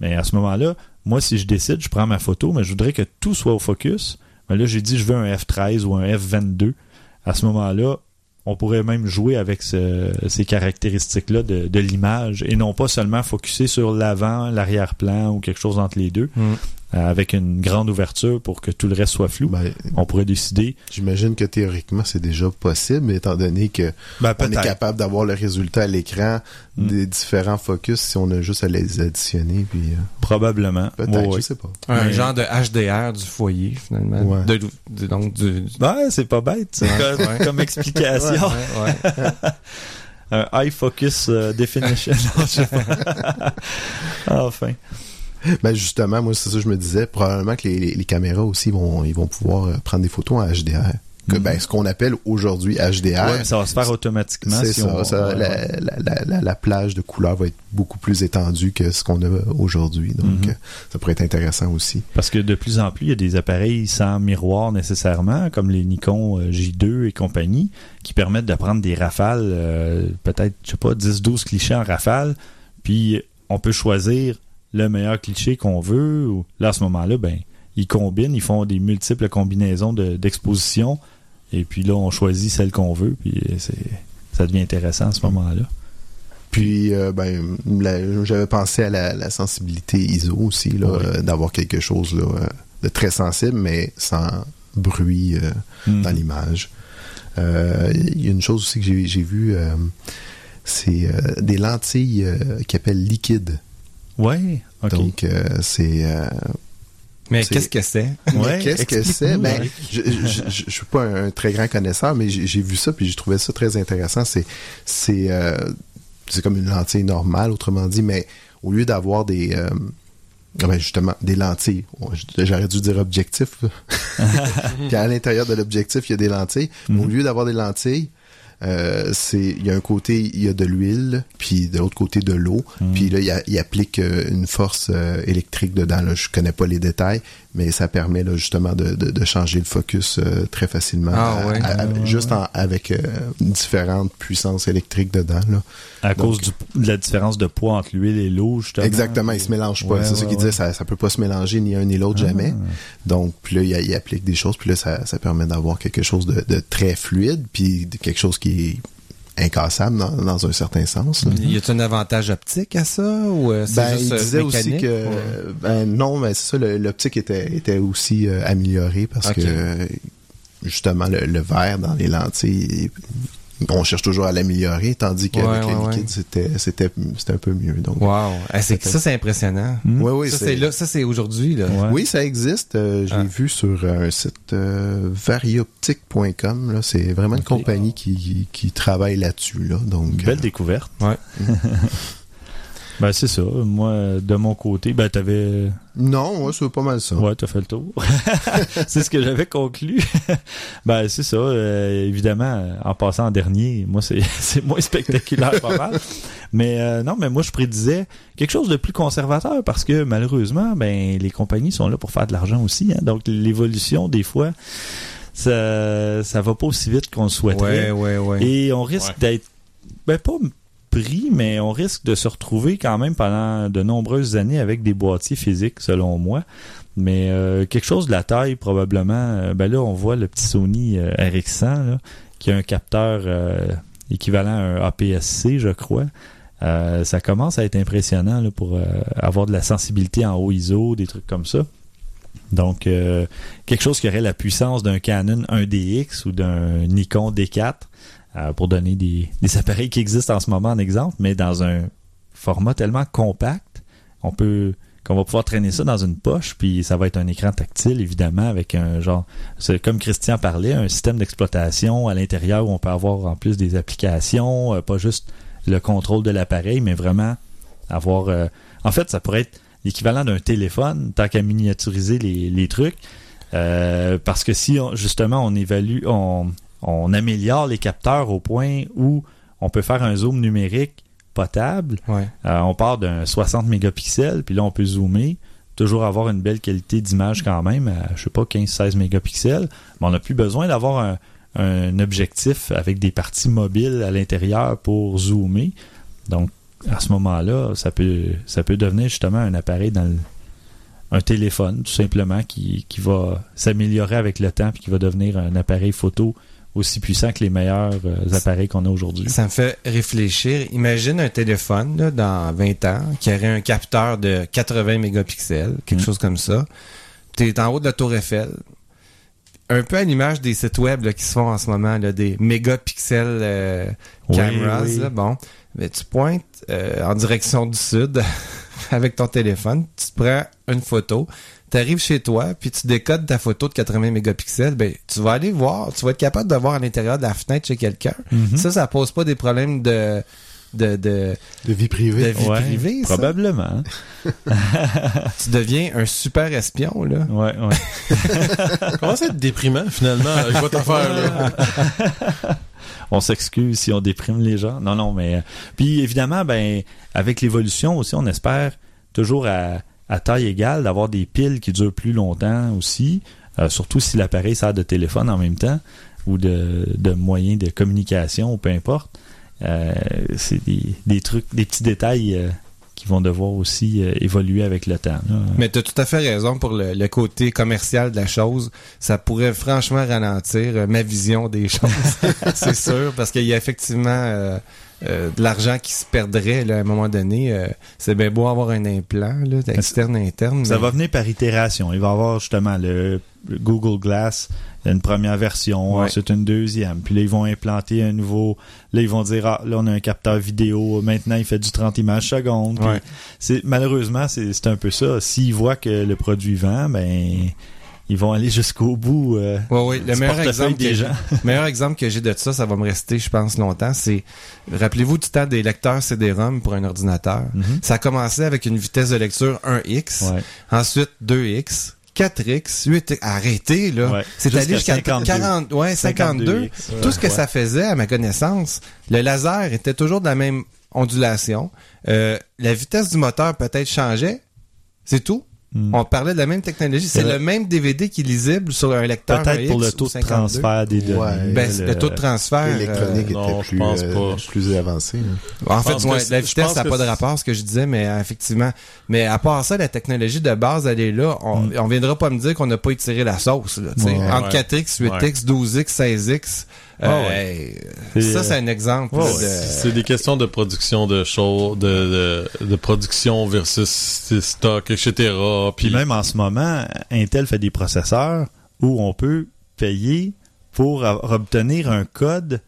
G: Mais à ce moment-là, moi, si je décide, je prends ma photo, mais je voudrais que tout soit au focus. Mais là, j'ai dit, je veux un f13 ou un f22. À ce moment-là, on pourrait même jouer avec ce- ces caractéristiques-là de, de l'image et non pas seulement focuser sur l'avant, l'arrière-plan ou quelque chose entre les deux,
H: Mm.
G: Euh, avec une grande ouverture pour que tout le reste soit flou.
E: Ben,
G: On pourrait décider.
E: J'imagine que théoriquement, c'est déjà possible, étant donné que
G: Ben,
E: on est capable d'avoir le résultat à l'écran
G: Mm.
E: des différents focus si on a juste à les additionner. Puis, euh,
G: Probablement.
E: peut-être,
G: Ouais,
E: je
G: ouais.
E: sais pas.
H: Un genre de HDR du foyer, finalement.
E: Ouais.
H: De- de- donc, du...
G: C'est pas bête, c'est comme,
H: ouais.
G: comme explication.
H: Ouais, ouais, ouais.
G: Un high focus euh, definition. Enfin.
E: Ben justement, moi c'est ça que je me disais, probablement que les, les- les caméras aussi vont ils vont pouvoir euh, prendre des photos en HDR. Que,
G: Mhm.
E: ben, ce qu'on appelle aujourd'hui HDR.
G: Ouais, ça va se faire automatiquement.
E: C'est
G: si
E: ça,
G: on-
E: ça,
G: ouais,
E: la,
G: ouais.
E: la- la- la- la plage de couleurs va être beaucoup plus étendue que ce qu'on a aujourd'hui. Donc,
G: Mhm.
E: euh, ça pourrait être intéressant aussi.
G: Parce que de plus en plus, il y a des appareils sans miroir nécessairement, comme les Nikon euh, J2 et compagnie, qui permettent de prendre des rafales, euh, peut-être, je sais pas, 10-12 clichés en rafale, puis on peut choisir le meilleur cliché qu'on veut. Ou, là, à ce moment-là, ben, ils combinent, ils font des multiples combinaisons de- d'exposition, et puis là, on choisit celle qu'on veut, puis euh, c'est ça devient intéressant à ce moment-là.
E: Puis, euh, ben, j'avais pensé à la, la sensibilité ISO aussi, là, euh, d'avoir quelque chose là, euh, de très sensible, mais sans bruit
G: Mhm.
E: dans l'image. Il y a une chose aussi que j'ai j'ai vu, euh, c'est des lentilles qui appellent liquides.
G: Ouais, ok.
E: Donc, euh, c'est... euh,
H: Mais qu'est-ce que c'est?
G: Ouais,
E: qu'est-ce que c'est? Ben,
G: ouais.
E: je, je, je- je suis pas un, très grand connaisseur, mais j'ai vu ça puis j'ai trouvé ça très intéressant. C'est c'est euh, c'est comme une lentille normale, autrement dit, mais au lieu d'avoir des euh, ah ben justement des lentilles, j'aurais dû dire objectif. puis à l'intérieur de l'objectif, il y a des lentilles. Mais au lieu d'avoir des lentilles, euh, c'est il y a un côté il y a de l'huile puis de l'autre côté de l'eau
G: Mhm.
E: puis là il, a- il applique euh, une force euh, électrique dedans là je connais pas les détails mais ça permet là justement de, de, de changer le focus euh, très facilement
H: Ah
E: à-
H: ouais.
E: à- à-
G: Ouais, ouais,
E: juste en- avec euh, différentes puissances électriques dedans là
G: À
E: Donc-
G: cause du- de la différence de poids entre l'huile et l'eau, justement.
E: exactement ils se mélangent pas
G: Ouais,
E: c'est ça
G: ouais,
E: qu'il
G: ouais.
E: disait ça ça peut pas se mélanger ni un ni l'autre
G: Ah.
E: jamais donc puis là il, il applique des choses puis là ça, ça permet d'avoir quelque chose de, de très fluide puis quelque chose qui est incassable dans, dans un certain sens là.
H: Y a-t-il un avantage optique à ça ou euh,
E: Ben,
H: juste
E: il
H: euh,
E: disait aussi que
H: ou-
E: ben non, mais c'est ça, l'optique était était aussi euh, améliorée parce que justement le, le verre dans les lentilles, on cherche toujours à l'améliorer, tandis qu'avec
H: Ouais,
E: les
H: ouais,
E: liquides
H: ouais.
E: c'était c'était c'était un peu mieux. Donc
H: Wow. Ah, c'est-
E: Peut-être.
H: ça, c'est impressionnant.
G: Hmm.
E: oui, oui,
H: ça, c'est là, ça, c'est aujourd'hui, là.
G: Ouais.
E: Oui, ça existe. Euh, je l'ai
H: Ah.
E: vu sur un site euh, varioptique.com. Là, c'est vraiment une compagnie qui, qui travaille là-dessus. Là, donc,
G: belle
E: euh,
G: découverte.
H: Ouais.
G: Ben, c'est ça. Moi, de mon côté, ben, t'avais.
E: non, ouais, c'est pas mal ça.
G: Ouais, t'as fait le tour. c'est ce que j'avais conclu. ben, c'est ça. euh, évidemment, en passant en dernier, moi, c'est, c'est moins spectaculaire, pas mal. Mais euh, non, mais moi, je prédisais quelque chose de plus conservateur parce que malheureusement, ben, les compagnies sont là pour faire de l'argent aussi. Hein, donc, l'évolution, des fois, ça, ça va pas aussi vite qu'on le souhaiterait.
H: Ouais, ouais, ouais.
G: Et on risque
B: Ouais.
G: d'être, ben pas pris, mais on risque de se retrouver quand même pendant de nombreuses années avec des boîtiers physiques, selon moi. Mais euh, quelque chose de la taille, probablement. euh, ben là, on voit le petit Sony euh, RX100, là, qui a un capteur équivalent à un APS-C, je crois. Ça commence à être impressionnant pour avoir de la sensibilité en haut ISO, des trucs comme ça. Donc, quelque chose qui aurait la puissance d'un Canon 1DX ou d'un Nikon D4, euh, pour donner des, appareils qui existent en ce moment en exemple, mais dans un format tellement compact, on peut qu'on va pouvoir traîner ça dans une poche, puis ça va être un écran tactile, évidemment, avec un genre, comme Christian parlait, un système d'exploitation à l'intérieur où on peut avoir en plus des applications, euh, pas juste le contrôle de l'appareil, mais vraiment avoir... euh, en fait, ça pourrait être l'équivalent d'un téléphone, tant qu'à miniaturiser les, trucs. Parce que si justement on évalue, on, on améliore les capteurs au point où on peut faire un zoom numérique potable,
H: Ouais.
G: euh, on part d'un 60 mégapixels, puis là on peut zoomer, toujours avoir une belle qualité d'image quand même, à, je sais pas, 15-16 mégapixels, mais on n'a plus besoin d'avoir un, un objectif avec des parties mobiles à l'intérieur pour zoomer. Donc à ce moment-là, ça peut ça peut devenir justement un appareil dans le- un téléphone, tout simplement, qui, qui va s'améliorer avec le temps puis qui va devenir un appareil photo aussi puissant que les meilleurs euh, appareils qu'on a aujourd'hui.
H: Ça me fait réfléchir. Imagine un téléphone là, dans 20 ans qui aurait un capteur de 80 mégapixels, quelque
G: Mm.
H: chose comme ça. Tu es en haut de la tour Eiffel. Un peu à l'image des sites web là, qui se font en ce moment, là, des mégapixels euh,
G: Oui,
H: cameras.
G: oui.
H: là, bon, mais tu pointes euh, en direction du sud avec ton téléphone, tu te prends une photo, tu arrives chez toi, puis tu décodes ta photo de 80 mégapixels, ben, tu vas aller voir, tu vas être capable de voir à l'intérieur de la fenêtre chez quelqu'un.
G: Mhm.
H: Ça, ça pose pas des problèmes de de, de,
E: De vie privée.
H: de vie
G: Ouais,
H: privée, ça.
G: Probablement.
H: Tu deviens un super espion, là.
G: Ouais, ouais.
B: Comment ça être déprimant, finalement, avec votre affaire, là?
G: on s'excuse si on déprime les gens. Non, non, mais... euh, Puis évidemment, ben avec l'évolution aussi, on espère toujours à, à taille égale d'avoir des piles qui durent plus longtemps aussi, euh, surtout si l'appareil sert de téléphone en même temps ou de, de moyen de communication, ou peu importe. Euh, c'est des, trucs, des petits détails euh, qui vont devoir aussi évoluer avec le temps.
H: Mais tu as tout à fait raison pour le, le côté commercial de la chose. Ça pourrait franchement ralentir ma vision des choses. c'est sûr, parce qu'il y a effectivement euh, de l'argent qui se perdrait là, à un moment donné. Euh, c'est bien beau avoir un implant, là, externe, interne.
G: Ça va venir par itération. Il va y avoir justement le, le Google Glass, une première version,
H: Ouais.
G: ensuite une deuxième. Puis là, ils vont implanter un nouveau. Là, ils vont dire ah, là, on a un capteur vidéo. Maintenant, il fait du 30 images secondes.
H: Ouais.
G: c'est malheureusement, c'est c'est un peu ça. S'ils voient que le produit vend, ben ils vont aller jusqu'au bout. euh,
H: Ouais, ouais. Le meilleur exemple,
G: des
H: que,
G: gens.
H: meilleur exemple que j'ai de ça, ça va me rester, je pense, longtemps, c'est, rappelez-vous du temps des lecteurs CD-ROM pour un ordinateur.
G: Mhm.
H: Ça a commencé avec une vitesse de lecture 1x,
G: Ouais.
H: ensuite 2x, 4x, 8x. Arrêtez, là.
G: Ouais.
H: C'est allé jusqu'à
G: 52.
H: 40, ouais, 52.
G: 52X.
H: Tout ce que
G: Ouais.
H: ça faisait, à ma connaissance, le laser était toujours de la même ondulation. Euh, la vitesse du moteur peut-être changeait. C'est tout.
G: Mm.
H: On parlait de la même technologie. C'est
G: Ouais.
H: le même DVD qui est lisible sur un lecteur
G: Peut-être pour
H: 1X
G: le taux de
H: 52.
G: transfert des données.
E: Ouais.
H: Ben,
G: le-
H: le taux de transfert.
E: L'électronique
H: euh,
B: non,
E: était
B: je
E: plus,
B: pense
E: euh,
B: pas.
E: plus avancée. là.
H: en fait, ouais, la
B: je
H: vitesse, n'a pas de rapport, ce que je disais, mais euh, effectivement. Mais à part ça, la technologie de base, elle est là. On,
G: Mm.
H: on viendra pas me dire qu'on n'a pas étiré la sauce. Là.
G: Ouais.
H: Entre
B: Ouais.
H: 4X, 8X, 12X, 16X. Euh,
G: Ah
H: hey,
G: C'est,
H: ça,
G: euh,
H: c'est un exemple de...
B: C'est des questions de production de show, de, de, de production versus stock, etc.
G: Puis même en ce moment, Intel fait des processeurs où on peut payer pour a- obtenir un code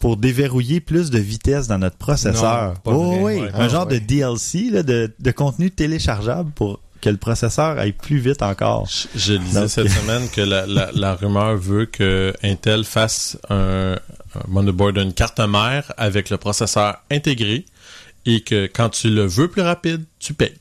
G: pour déverrouiller plus de vitesse dans notre processeur.
H: Non,
G: Oh, oui,
B: Ouais.
G: un genre
H: ouais.
G: de DLC là, de, de contenu téléchargeable pour que le processeur aille plus vite encore.
B: je, je lisais
G: Donc-
B: cette semaine que la, la, la rumeur veut que Intel fasse un, un motherboard, une carte mère avec le processeur intégré et que quand tu le veux plus rapide, tu payes.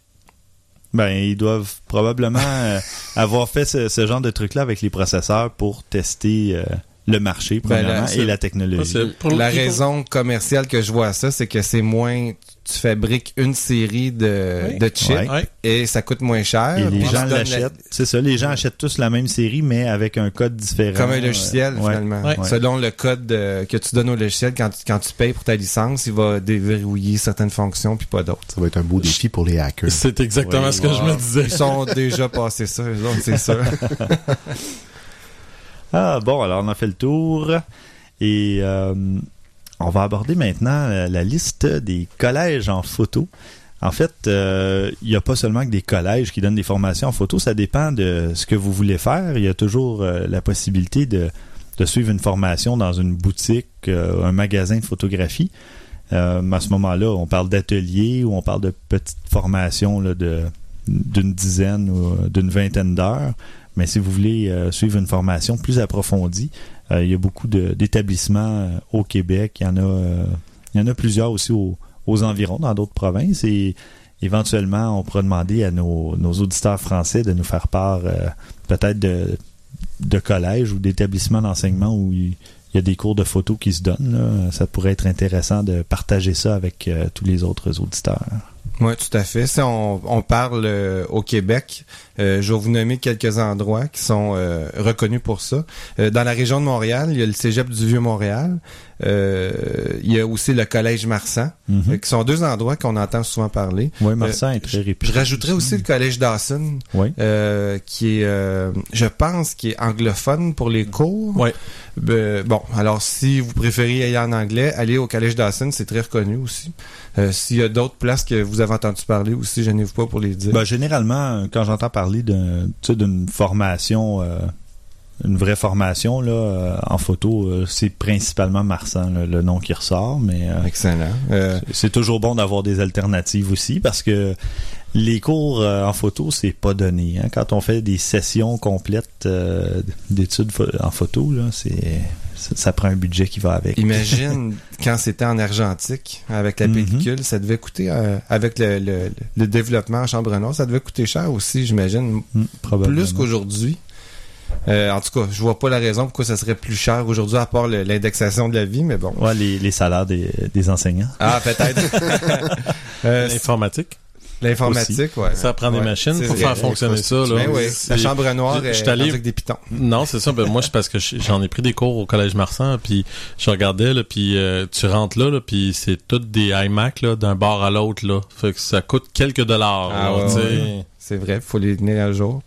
G: Ben, ils doivent probablement euh, avoir fait ce, ce genre de truc-là avec les processeurs pour tester euh, le marché,
H: Ben, là,
G: premièrement,
H: c'est-
G: et la technologie.
H: La
B: pour-
H: raison commerciale que je vois ça, c'est que c'est moins... Tu fabriques une série de,
B: Oui.
H: de chips et ça coûte moins cher.
G: Et les gens
H: la-
G: l'achètent. C'est ça, les gens achètent tous la même série, mais avec un code différent.
H: Comme un logiciel,
G: Euh,
H: finalement.
B: Ouais.
H: Selon le code euh, que tu donnes au logiciel, quand tu, quand tu payes pour ta licence, il va déverrouiller certaines fonctions puis pas d'autres.
E: Ça va être un beau défi pour les hackers.
B: C'est exactement
G: Oui,
B: ce que je me disais.
H: Ils sont déjà passés ça, eux autres, c'est sûr.
G: Ah bon, alors on a fait le tour. Et euh, on va aborder maintenant la, liste des collèges en photo. En fait, euh, il n'y a pas seulement que des collèges qui donnent des formations en photo, ça dépend de ce que vous voulez faire. Il y a toujours euh, la possibilité de, suivre une formation dans une boutique, un magasin de photographie. À ce moment-là, on parle d'atelier ou on parle de petites formations d'une dizaine ou d'une vingtaine d'heures. Mais si vous voulez euh, suivre une formation plus approfondie, euh, il y a beaucoup d'établissements euh, au Québec. Il y en a, euh, il y en a plusieurs aussi au- aux environs, dans d'autres provinces. Et éventuellement, on pourra demander à nos, nos auditeurs français de nous faire part euh, peut-être de, de collèges ou d'établissements d'enseignement où il y a des cours de photo qui se donnent. là. Ça pourrait être intéressant de partager ça avec tous les autres auditeurs.
H: Oui, tout à fait. Si on, on parle au Québec, euh, je vais vous nommer quelques endroits qui sont euh, reconnus pour ça. Euh, dans la région de Montréal, il y a le Cégep du Vieux-Montréal. Euh, il y a aussi le Collège Marsan,
G: Mhm.
H: euh, qui sont deux endroits qu'on entend souvent parler.
G: Oui, Marsan est très réputé.
H: Je rajouterais aussi le Collège Dawson,
G: Oui.
H: euh, qui est, euh, je pense, qui est anglophone pour les cours.
B: Ouais.
H: Ben, bon, alors si vous préférez aller en anglais, allez au Collège Dawson, c'est très reconnu aussi. Euh, S'il y a d'autres places que vous avez entendu parler aussi, gênez-vous pas pour les dire.
G: Ben, généralement, quand j'entends parler d'une formation, euh, une vraie formation là, euh, en photo, euh, c'est principalement Marsan, le nom qui ressort, mais euh,
H: Excellent. Euh,
G: c'est toujours bon d'avoir des alternatives aussi parce que les cours en photo, c'est pas donné. hein. Quand on fait des sessions complètes d'études en photo, là, c'est ça, ça prend un budget qui va avec.
H: Imagine quand c'était en argentique avec la
G: Mhm.
H: pellicule, ça devait coûter euh, avec le, le- le développement en chambre noire, ça devait coûter cher aussi, j'imagine,
G: probablement.
H: plus qu'aujourd'hui. Euh, en tout cas, je vois pas la raison pourquoi ça serait plus cher aujourd'hui à part l'indexation de la vie, mais bon.
G: Ouais, les, les salaires des, des enseignants.
H: Ah, peut-être. Euh,
B: L'informatique.
H: L'informatique, ouais.
B: Ça prend des
H: Ouais.
B: machines pour
H: vrai.
B: faire fonctionner ça. Là.
H: Ben oui, la chambre noire
B: Je- je
H: est avec des pitons.
B: Non, c'est ça. Ben, moi, c'est parce que je- j'en ai pris des cours au Collège Marsan, puis je regardais, là, puis euh, tu rentres là, là puis c'est toutes des iMac là, d'un bord à l'autre. là. Fait que ça coûte quelques dollars.
H: Ah, ouais, ouais. C'est vrai, faut les tenir à jour.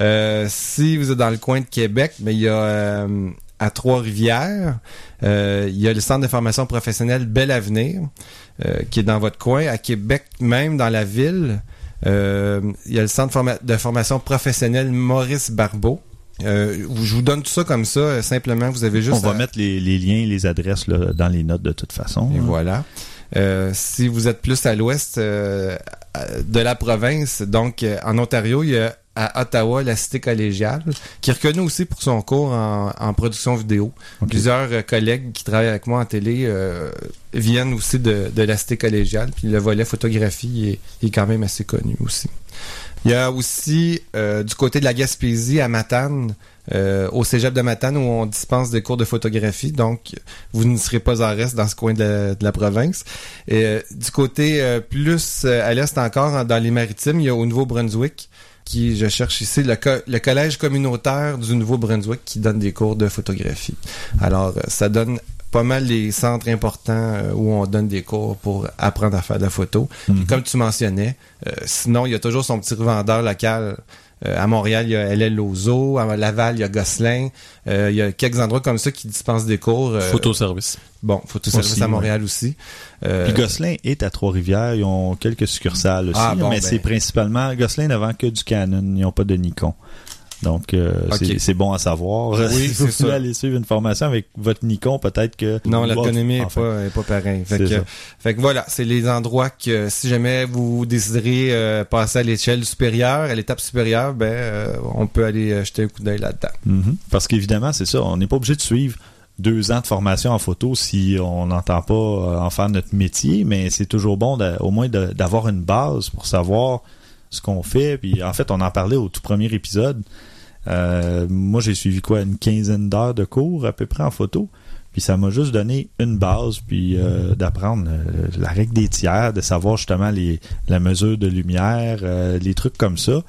H: Euh, si vous êtes dans le coin de Québec, mais il y a euh, à Trois-Rivières, euh, il y a le centre de formation professionnelle Bel Avenir, euh, qui est dans votre coin. À Québec, même dans la ville, euh, il y a le centre forma- de formation professionnelle Maurice Barbeau. Euh, je vous donne tout ça comme ça, simplement, vous avez juste
G: On va
H: à-
G: mettre les, les liens, les adresses là, dans les notes de toute façon.
H: Et
G: hein.
H: voilà. Euh, si vous êtes plus à l'ouest euh, de la province, donc en Ontario, il y a à Ottawa la Cité collégiale, qui est reconnue aussi pour son cours en, en production vidéo. Plusieurs euh, collègues qui travaillent avec moi en télé euh, viennent aussi de, de la Cité collégiale, puis le volet photographie est, est quand même assez connu aussi. Il y a aussi euh, du côté de la Gaspésie à Matane, euh, au cégep de Matane où on dispense des cours de photographie. Donc, vous ne serez pas en reste dans ce coin de la, de la province. Et, euh, du côté euh, plus à l'est encore, en- dans les maritimes, il y a au Nouveau-Brunswick qui, je cherche ici, le, co- le collège communautaire du Nouveau-Brunswick qui donne des cours de photographie. Alors, euh, ça donne pas mal les centres importants euh, où on donne des cours pour apprendre à faire de la photo.
G: Mhm.
H: comme tu mentionnais, euh, sinon, il y a toujours son petit revendeur local. Euh, à Montréal, il y a LL Lozo. À Laval, il y a Gosselin. Euh, il y a quelques endroits comme ça qui dispensent des cours. euh,
B: Photoservice.
H: Bon, photoservice
G: Aussi,
H: à Montréal aussi. Euh,
G: Puis Gosselin est à Trois-Rivières. Ils ont quelques succursales aussi.
H: Ah, bon,
G: mais
H: ben.
G: c'est principalement... Gosselin ne vend que du Canon. Ils n'ont pas de Nikon. Donc, euh, c'est- bon à savoir.
H: Oui,
G: si vous voulez aller suivre une formation avec votre Nikon, peut-être que...
H: Non, l'ergonomie
G: En
H: n'est pas, est pas pareil. Fait que, fait que voilà, c'est les endroits que si jamais vous déciderez euh, passer à l'échelle supérieure, à l'étape supérieure, ben euh, on peut aller euh, jeter un coup d'œil là-dedans.
G: Mhm. Parce qu'évidemment, c'est ça. On n'est pas obligé de suivre deux ans de formation en photo si on n'entend pas euh, en faire notre métier, mais c'est toujours bon au moins d'avoir une base pour savoir ce qu'on fait. Puis en fait, on en parlait au tout premier épisode. Euh, moi, j'ai suivi quoi, une quinzaine d'heures de cours à peu près en photo. Puis ça m'a juste donné une base, puis euh, d'apprendre euh, la règle des tiers, de savoir justement les, la mesure de lumière, les trucs comme ça.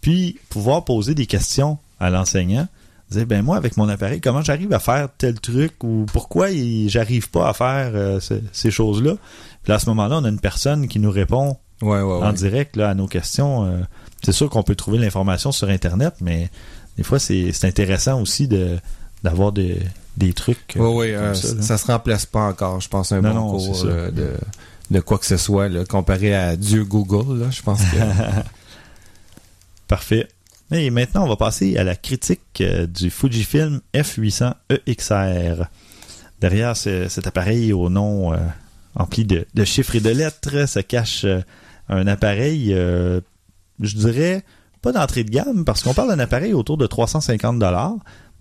G: Puis pouvoir poser des questions à l'enseignant. Dire, ben moi, avec mon appareil, comment j'arrive à faire tel truc ou pourquoi j'arrive pas à faire ce- ces choses-là? Puis à ce moment-là, on a une personne qui nous répond
H: Ouais, ouais,
G: en direct là, à nos questions. C'est sûr qu'on peut trouver l'information sur Internet, mais des fois, c'est intéressant aussi de d'avoir des, des trucs.
H: Oui, oui,
G: comme
H: euh,
G: ça,
H: ça, se remplace pas encore, je pense, un
G: Non,
H: bon
G: non,
H: cours euh, de, de quoi que ce soit, là, comparé à Dieu Google, là, je pense que...
G: Parfait. Et maintenant, on va passer à la critique euh, du Fujifilm F800 EXR. Derrière ce- cet appareil au nom euh, empli de, de chiffres et de lettres se cache euh, un appareil, euh, je dirais, pas d'entrée de gamme, parce qu'on parle d'un appareil autour de 350 dollars,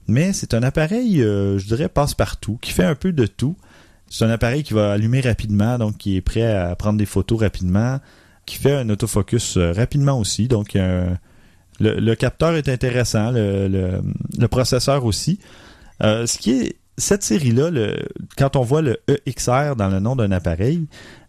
G: mais c'est un appareil, euh, je dirais, passe-partout, qui fait un peu de tout. C'est un appareil qui va allumer rapidement, donc qui est prêt à prendre des photos rapidement, qui fait un autofocus euh, rapidement aussi, donc un- le, capteur est intéressant, le, processeur aussi. Euh, ce qui est cette série-là, quand on voit le EXR dans le nom d'un appareil,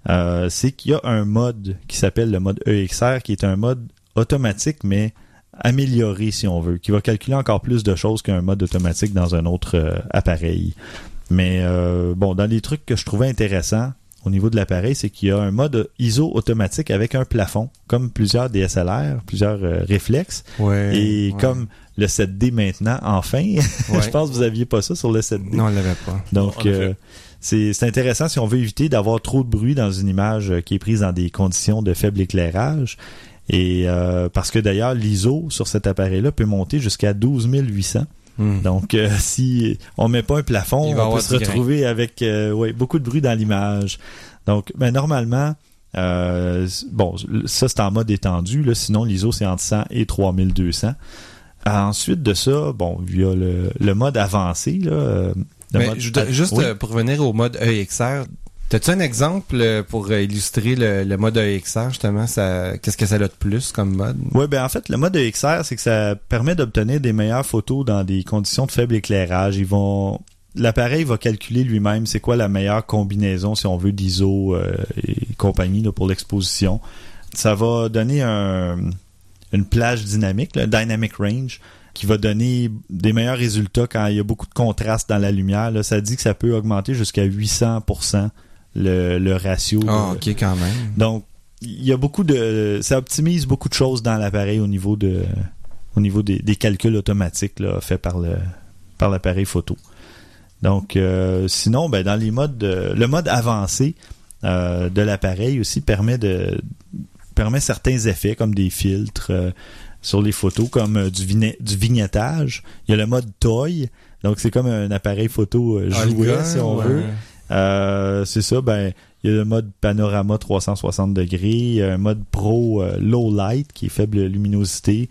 G: euh, c'est qu'il y a un mode qui s'appelle le mode EXR, qui est un mode automatique, mais amélioré si on veut, qui va calculer encore plus de choses qu'un mode automatique dans un autre euh, appareil. Mais euh, bon, dans les trucs que je trouvais intéressants au niveau de l'appareil, c'est qu'il y a un mode ISO automatique avec un plafond, comme plusieurs DSLR, plusieurs euh, réflexes.
H: Ouais,
G: Et
H: ouais.
G: comme le 7D maintenant, enfin, je pense que vous aviez pas ça sur le 7D.
H: Non, on l'avait pas.
G: Donc, c'est c'est intéressant si on veut éviter d'avoir trop de bruit dans une image qui est prise dans des conditions de faible éclairage. Et euh, parce que d'ailleurs, l'ISO sur cet appareil-là peut monter jusqu'à 12 800.
H: Hmm.
G: Donc, euh, si on met pas un plafond, on peut se
H: grain.
G: retrouver avec euh, ouais, beaucoup de bruit dans l'image. Donc, ben, normalement, euh, bon, ça c'est en mode étendu. Là, sinon, l'ISO c'est entre 100 et 3200. Ensuite de ça, bon, il y a le, le mode avancé. Là, euh, le
H: Mais
G: mode-
H: je voudrais- juste
G: Oui.
H: pour revenir au mode EXR, t'as-tu un exemple euh, pour euh, illustrer le, le mode EXR, justement? Qu'est-ce que ça a de plus comme mode?
G: Oui, ben en fait, le mode EXR, c'est que ça permet d'obtenir des meilleures photos dans des conditions de faible éclairage. Ils vont l'appareil va calculer lui-même c'est quoi la meilleure combinaison si on veut d'ISO euh, et compagnie là, pour l'exposition. Ça va donner un, une plage dynamique, là, dynamic range, qui va donner des meilleurs résultats quand il y a beaucoup de contraste dans la lumière. Ça dit que ça peut augmenter jusqu'à 800% le, le ratio.
H: Ah, ok, quand même.
G: donc, il y a beaucoup de, ça optimise beaucoup de choses dans l'appareil au niveau de, au niveau des, des calculs automatiques là, faits par le, par l'appareil photo. Donc, euh, sinon, ben, dans les modes, de- le mode avancé euh, de l'appareil aussi permet de, permet certains effets comme des filtres euh, sur les photos, comme euh, du, du vignettage. Il y a le mode toy, donc c'est comme un appareil photo euh, jouet si on
H: ouais.
G: veut. Euh, c'est ça, ben, il y a le mode panorama 360 degrés, il y a un mode pro euh, low light qui est faible luminosité.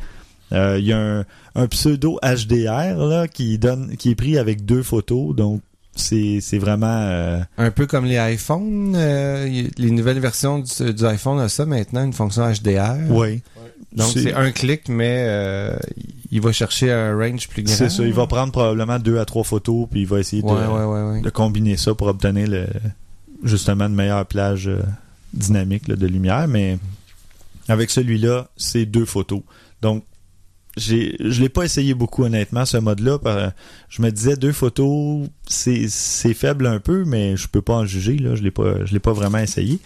G: Euh, il y a un, un pseudo HDR là qui donne qui est pris avec deux photos, donc c'est c'est vraiment euh,
H: Un peu comme les iPhones, les nouvelles versions du, du iPhone ont ça maintenant, une fonction HDR.
G: ouais.
H: Donc c'est un clic, mais euh, il va chercher un range plus grand.
G: C'est ça, il va prendre probablement deux à trois photos puis il va essayer de,
H: Ouais, ouais, ouais, ouais.
G: de combiner ça pour obtenir le, justement une meilleure plage euh, dynamique là, de lumière, mais avec celui-là, c'est deux photos. Donc, j'ai, je l'ai pas essayé beaucoup honnêtement ce mode-là. par- Je me disais deux photos, c'est, c'est faible un peu, mais je peux pas en juger là. Je l'ai pas, je l'ai pas vraiment essayé.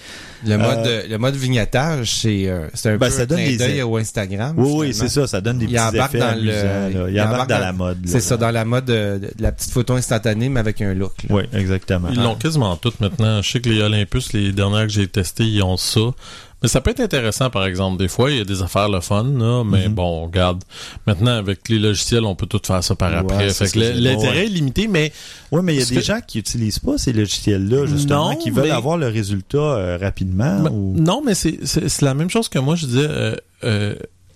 H: Le mode,
G: Euh,
H: le mode vignettage, c'est euh, c'est un
G: Ben,
H: peu
G: ça
H: un
G: donne
H: clin
G: des
H: d'œil
G: ailes.
H: au Instagram.
G: Oui, oui, c'est ça. Ça donne des
H: Il
G: petits effets
H: dans le-
G: amusants, là. Il,
H: il
G: embarque
H: embarque
G: dans,
H: dans-
G: la mode. là.
H: C'est ça, dans la mode de, de la petite photo instantanée, mais avec un look. là.
G: Oui, exactement.
B: Ils l'ont quasiment toutes maintenant. Je sais que les Olympus, les dernières que j'ai testées, ils ont ça. Mais ça peut être intéressant, par exemple. Des fois, il y a des affaires le fun, là, mais
G: Mhm.
B: bon, regarde. Maintenant, avec les logiciels, on peut tout faire ça par
G: Ouais,
B: après. l'intérêt est limité, mais
G: Oui, mais il y a des
B: que-
G: gens qui utilisent pas ces logiciels-là, justement,
B: Non,
G: qui veulent
B: mais-
G: avoir le résultat euh, rapidement. Ou...
B: Non, mais c'est la même chose que moi, je disais. euh, euh,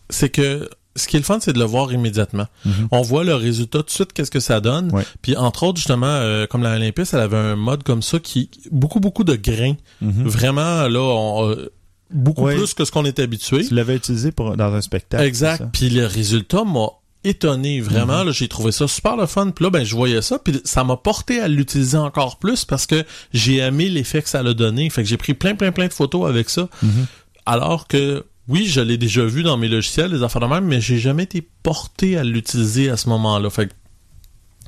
B: c'est que ce qui est le fun, c'est de le voir immédiatement.
G: Mhm.
B: On voit le résultat tout de suite, qu'est-ce que ça donne.
G: Ouais.
B: Puis entre autres, justement, euh, comme la Olympus, elle avait un mode comme ça qui beaucoup beaucoup de grains.
G: Mhm.
B: Vraiment là, on, euh, beaucoup plus que ce qu'on était habitué.
G: Tu l'avais utilisé pour, dans un spectacle.
B: Exact. Puis le résultat m'a étonné vraiment.
G: Mhm.
B: là, j'ai trouvé ça super le fun. Puis là, ben je voyais ça, puis ça m'a porté à l'utiliser encore plus parce que j'ai aimé l'effet que ça a donné. Fait que j'ai pris plein plein plein de photos avec ça.
G: Mhm.
B: Alors que oui, je l'ai déjà vu dans mes logiciels, les affaires de même, mais j'ai jamais été porté à l'utiliser à ce moment-là. Fait que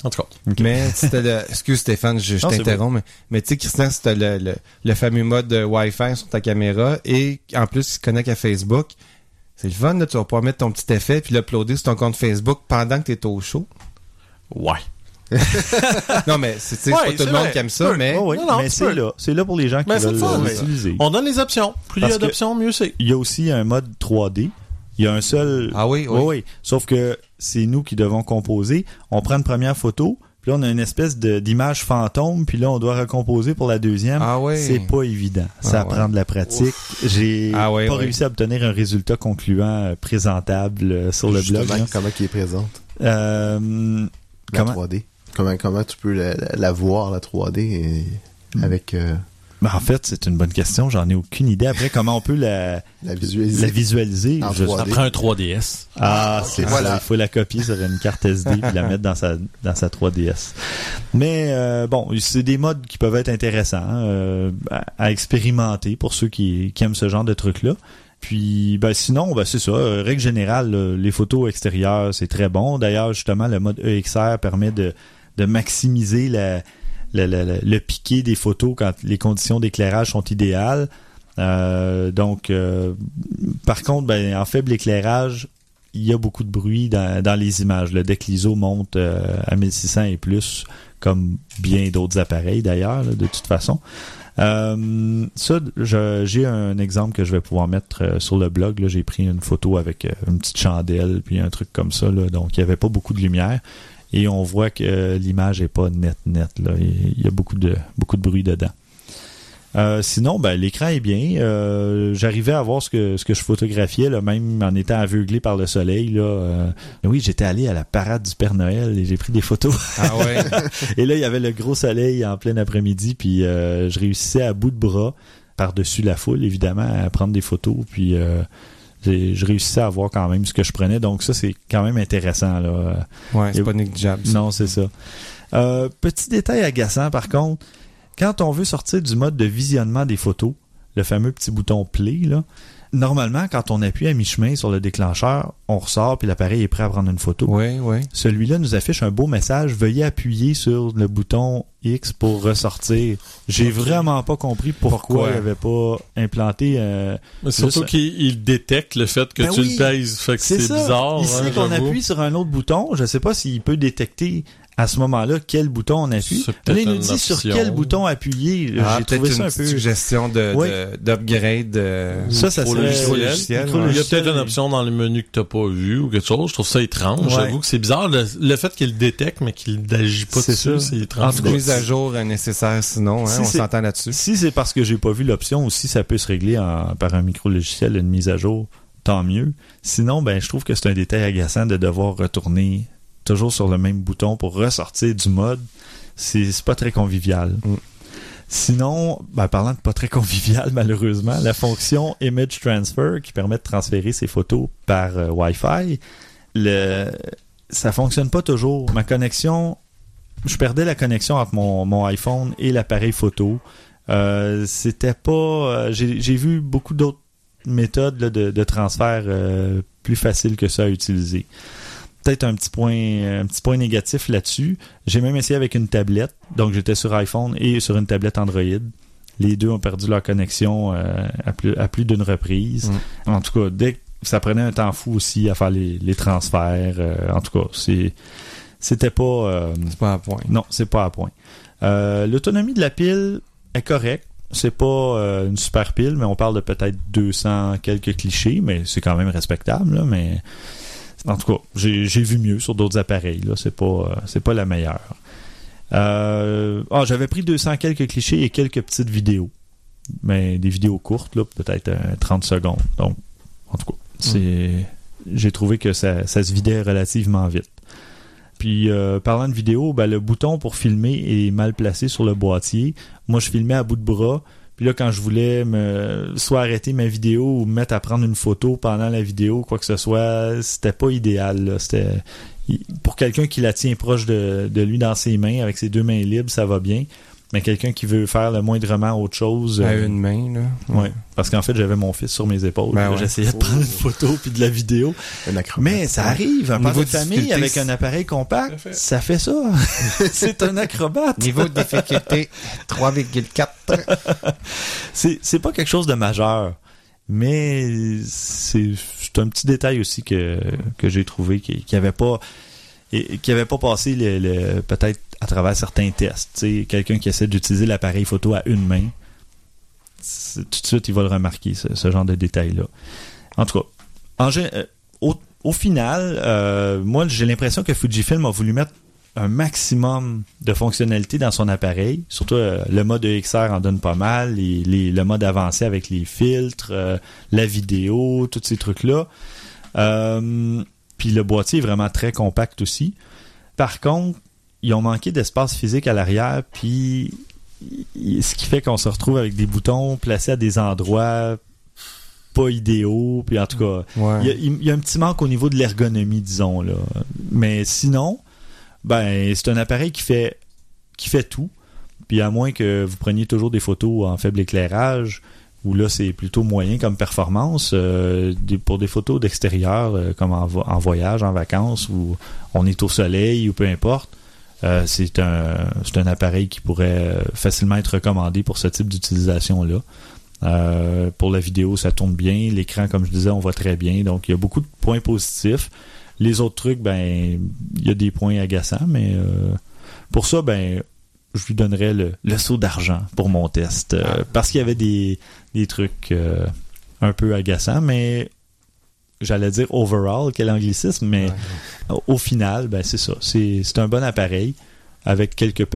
B: en tout cas,
H: Mais c'était le... Excuse Stéphane, je, t'interromps, mais, mais tu sais, Christian, c'était le, le, le fameux mode Wi-Fi sur ta caméra et en plus, il se connecte à Facebook. C'est le fun, là, tu vas pouvoir mettre ton petit effet puis l'uploader sur ton compte Facebook pendant que tu es au show.
B: ouais.
H: non, mais c'est
B: Ouais,
H: pas tout le monde
B: vrai.
H: qui aime ça, mais
G: Oh oui,
B: Non, non,
G: mais c'est là. C'est là pour les gens qui
B: Mais
G: veulent l'utiliser.
B: On donne les options. Plus il y a d'options, mieux c'est.
G: Il y a aussi un mode 3D. Il y a un seul.
H: Ah oui, oui.
G: Oui, oui. Sauf que c'est nous qui devons composer. On prend une première photo, puis là, on a une espèce de- d'image fantôme, puis là, on doit recomposer pour la deuxième.
H: Ah oui.
G: C'est pas évident. Ça
H: Ah ouais.
G: prend de la pratique. J'ai
H: Ah
G: pas réussi à obtenir un résultat concluant euh, présentable euh, sur le blog. Là.
E: comment qui est présente?
G: Euh,
E: la
G: comment?
E: 3D. Comment, comment tu peux la, la- la voir, la 3D, et- avec euh,
G: Ben, en fait, c'est une bonne question. J'en ai aucune idée. Après, comment on peut la,
E: la visualiser.
G: la visualiser?
E: En
G: Je-
E: 3D.
B: Ça prend un 3DS.
G: Ah,
E: Ok,
G: c'est
E: voilà.
G: ça. Il faut la copier sur une carte SD puis la mettre dans sa dans sa 3DS. Mais euh, bon, c'est des modes qui peuvent être intéressants euh, à, à expérimenter pour ceux qui, qui aiment ce genre de trucs là. Puis ben sinon, ben c'est ça. euh, règle générale, là, les photos extérieures c'est très bon. D'ailleurs, justement, le mode EXR permet de de maximiser la, le piqué des photos quand les conditions d'éclairage sont idéales. Euh, donc, euh, par contre, ben, en faible éclairage, il y a beaucoup de bruit dans, les images. Le deck monte euh, à 1600 et plus, comme bien d'autres appareils d'ailleurs, de toute façon. Ça, j'ai un exemple que je vais pouvoir mettre sur le blog. J'ai pris une photo avec une petite chandelle puis un truc comme ça. là. donc, il n'y avait pas beaucoup de lumière. Et on voit que euh, l'image est pas nette, nette. Là. Il y a beaucoup de, beaucoup de bruit dedans. Euh, sinon, ben, l'écran est bien. Euh, J'arrivais à voir ce que, ce que je photographiais, là, même en étant aveuglé par le soleil. Là, Euh, oui, j'étais allé à la parade du Père Noël et j'ai pris des photos.
H: Ah ouais.
G: et là, il y avait le gros soleil en plein après-midi, puis je réussissais à bout de bras, par-dessus la foule, évidemment, à prendre des photos. Puis je réussissais à voir quand même ce que je prenais. Donc ça, c'est quand même intéressant. Là.
H: Ouais, c'est pas négligeable.
G: Non, c'est ça. Euh, petit détail agaçant, par contre, quand on veut sortir du mode de visionnement des photos, le fameux petit bouton play, là, normalement, quand on appuie à mi-chemin sur le déclencheur, on ressort puis l'appareil est prêt à prendre une photo.
H: Oui, oui.
G: Celui-là nous affiche un beau message. Veuillez appuyer sur le bouton X pour ressortir. J'ai vraiment pas compris pourquoi, il avait pas implanté. euh,
B: Mais surtout qu'il il détecte le fait que
G: Ben
B: tu
G: oui,
B: le pèses. Fait que c'est bizarre.
G: Ici,
B: hein,
G: qu'on appuie sur un autre bouton, je sais pas s'il peut détecter à ce moment-là quel bouton on appuie? Là, il nous
B: une
G: dit sur quel bouton appuyer.
H: Ah,
G: J'ai
H: peut-être
G: trouvé
H: une
G: ça un peu.
H: suggestion de,
G: Oui.
H: d'upgrade de,
G: Ça, ça serait-
H: ouais.
B: Il y a peut-être une option dans le menu que t'as pas vu ou quelque chose. Je trouve ça étrange.
G: Ouais.
B: J'avoue que c'est bizarre. Le, le fait qu'il le détecte, mais qu'il n'agit pas
G: C'est
B: dessus, c'est
H: En
B: étrange.
H: tout cas, mise à jour euh, nécessaire sinon, hein,
G: Si
H: on s'entend là-dessus.
G: Si c'est parce que j'ai pas vu l'option ou si ça peut se régler en- par un micro-logiciel, une mise à jour, tant mieux. Sinon, ben, je trouve que c'est un détail agaçant de devoir retourner toujours sur le même bouton pour ressortir du mode. C'est pas très convivial.
H: Mm.
G: Sinon, ben, parlant de pas très convivial, malheureusement, la fonction Image Transfer qui permet de transférer ses photos par euh, Wi-Fi, le, ça fonctionne pas toujours. Ma connexion, je perdais la connexion entre mon, mon iPhone et l'appareil photo. Euh, c'était pas. euh, J'ai vu beaucoup d'autres méthodes là, de, de transfert plus faciles que ça à utiliser. Peut-être un petit point, un petit point négatif là-dessus. J'ai même essayé avec une tablette, donc j'étais sur iPhone et sur une tablette Android. Les deux ont perdu leur connexion euh, à plus, à plus d'une reprise. En tout cas, dès que ça prenait un temps fou aussi à faire les, les transferts. euh, en tout cas, c'est c'était pas. euh,
H: C'est pas un point.
G: non, c'est pas à point. L'autonomie de la pile est correcte. C'est pas euh, une super pile, mais on parle de peut-être 200 quelques clichés, mais c'est quand même respectable. Là, mais en tout cas, j'ai vu mieux sur d'autres appareils. Là, c'est pas euh, c'est pas la meilleure. Euh, ah, j'avais pris 200 quelques clichés et quelques petites vidéos, mais des vidéos courtes, là, peut-être euh, 30 secondes. Donc, en tout cas, c'est j'ai trouvé que ça, ça se vidait relativement vite. Puis euh, parlant de vidéo, ben, le bouton pour filmer est mal placé sur le boîtier. Moi, je filmais à bout de bras. Puis là, quand je voulais me soit arrêter ma vidéo ou me mettre à prendre une photo pendant la vidéo, quoi que ce soit, c'était pas idéal. C'était pour quelqu'un qui la tient proche de, de lui dans ses mains, avec ses deux mains libres, ça va bien. Mais quelqu'un qui veut faire le moindrement autre chose,
H: À
G: euh,
H: une main, là.
G: ouais, parce qu'en fait, j'avais mon fils sur mes épaules.
H: Ben ouais.
G: J'essayais de prendre une photo puis de la vidéo.
E: Un acrobate.
G: Mais ça arrive, un père
H: Niveau
G: de famille avec un appareil compact,
B: fait.
G: ça fait ça. c'est un acrobate.
H: Niveau de difficulté 3,4.
G: C'est c'est pas quelque chose de majeur, mais c'est c'est un petit détail aussi que, que j'ai trouvé qui, qui avait pas et, qui n'avait pas passé le, le- peut-être à travers certains tests. Quelqu'un qui essaie d'utiliser l'appareil photo à une main, tout de suite, il va le remarquer, ce, genre de détails-là. En tout cas, euh, au, final, euh, moi, j'ai l'impression que Fujifilm a voulu mettre un maximum de fonctionnalités dans son appareil. Surtout, euh, le mode EXR en donne pas mal. Le mode avancé avec les filtres, la vidéo, tous ces trucs-là. Puis le boîtier est vraiment très compact aussi. Par contre, ils ont manqué d'espace physique à l'arrière, puis ce qui fait qu'on se retrouve avec des boutons placés à des endroits pas idéaux. Puis en tout cas,
H: Ouais.
G: il y, a, il y a un petit manque au niveau de l'ergonomie, disons là. Mais sinon, ben c'est un appareil qui fait qui fait tout. Puis à moins que vous preniez toujours des photos en faible éclairage, où là c'est plutôt moyen comme performance, euh, pour des photos d'extérieur, euh, comme en, vo- en voyage, en vacances, où on est au soleil ou peu importe. Euh, c'est un un appareil qui pourrait euh, facilement être recommandé pour ce type d'utilisation là. Euh, pour la vidéo, ça tourne bien. L'écran, comme je disais, on voit très bien. Donc, il y a beaucoup de points positifs. Les autres trucs, ben, il y a des points agaçants, mais pour ça, ben, je lui donnerais le, le saut d'argent pour mon test. parce qu'il y avait des, des trucs un peu agaçants, mais j'allais dire overall, quel anglicisme, mais au, au final, ben, c'est ça. C'est c'est un bon appareil avec quelques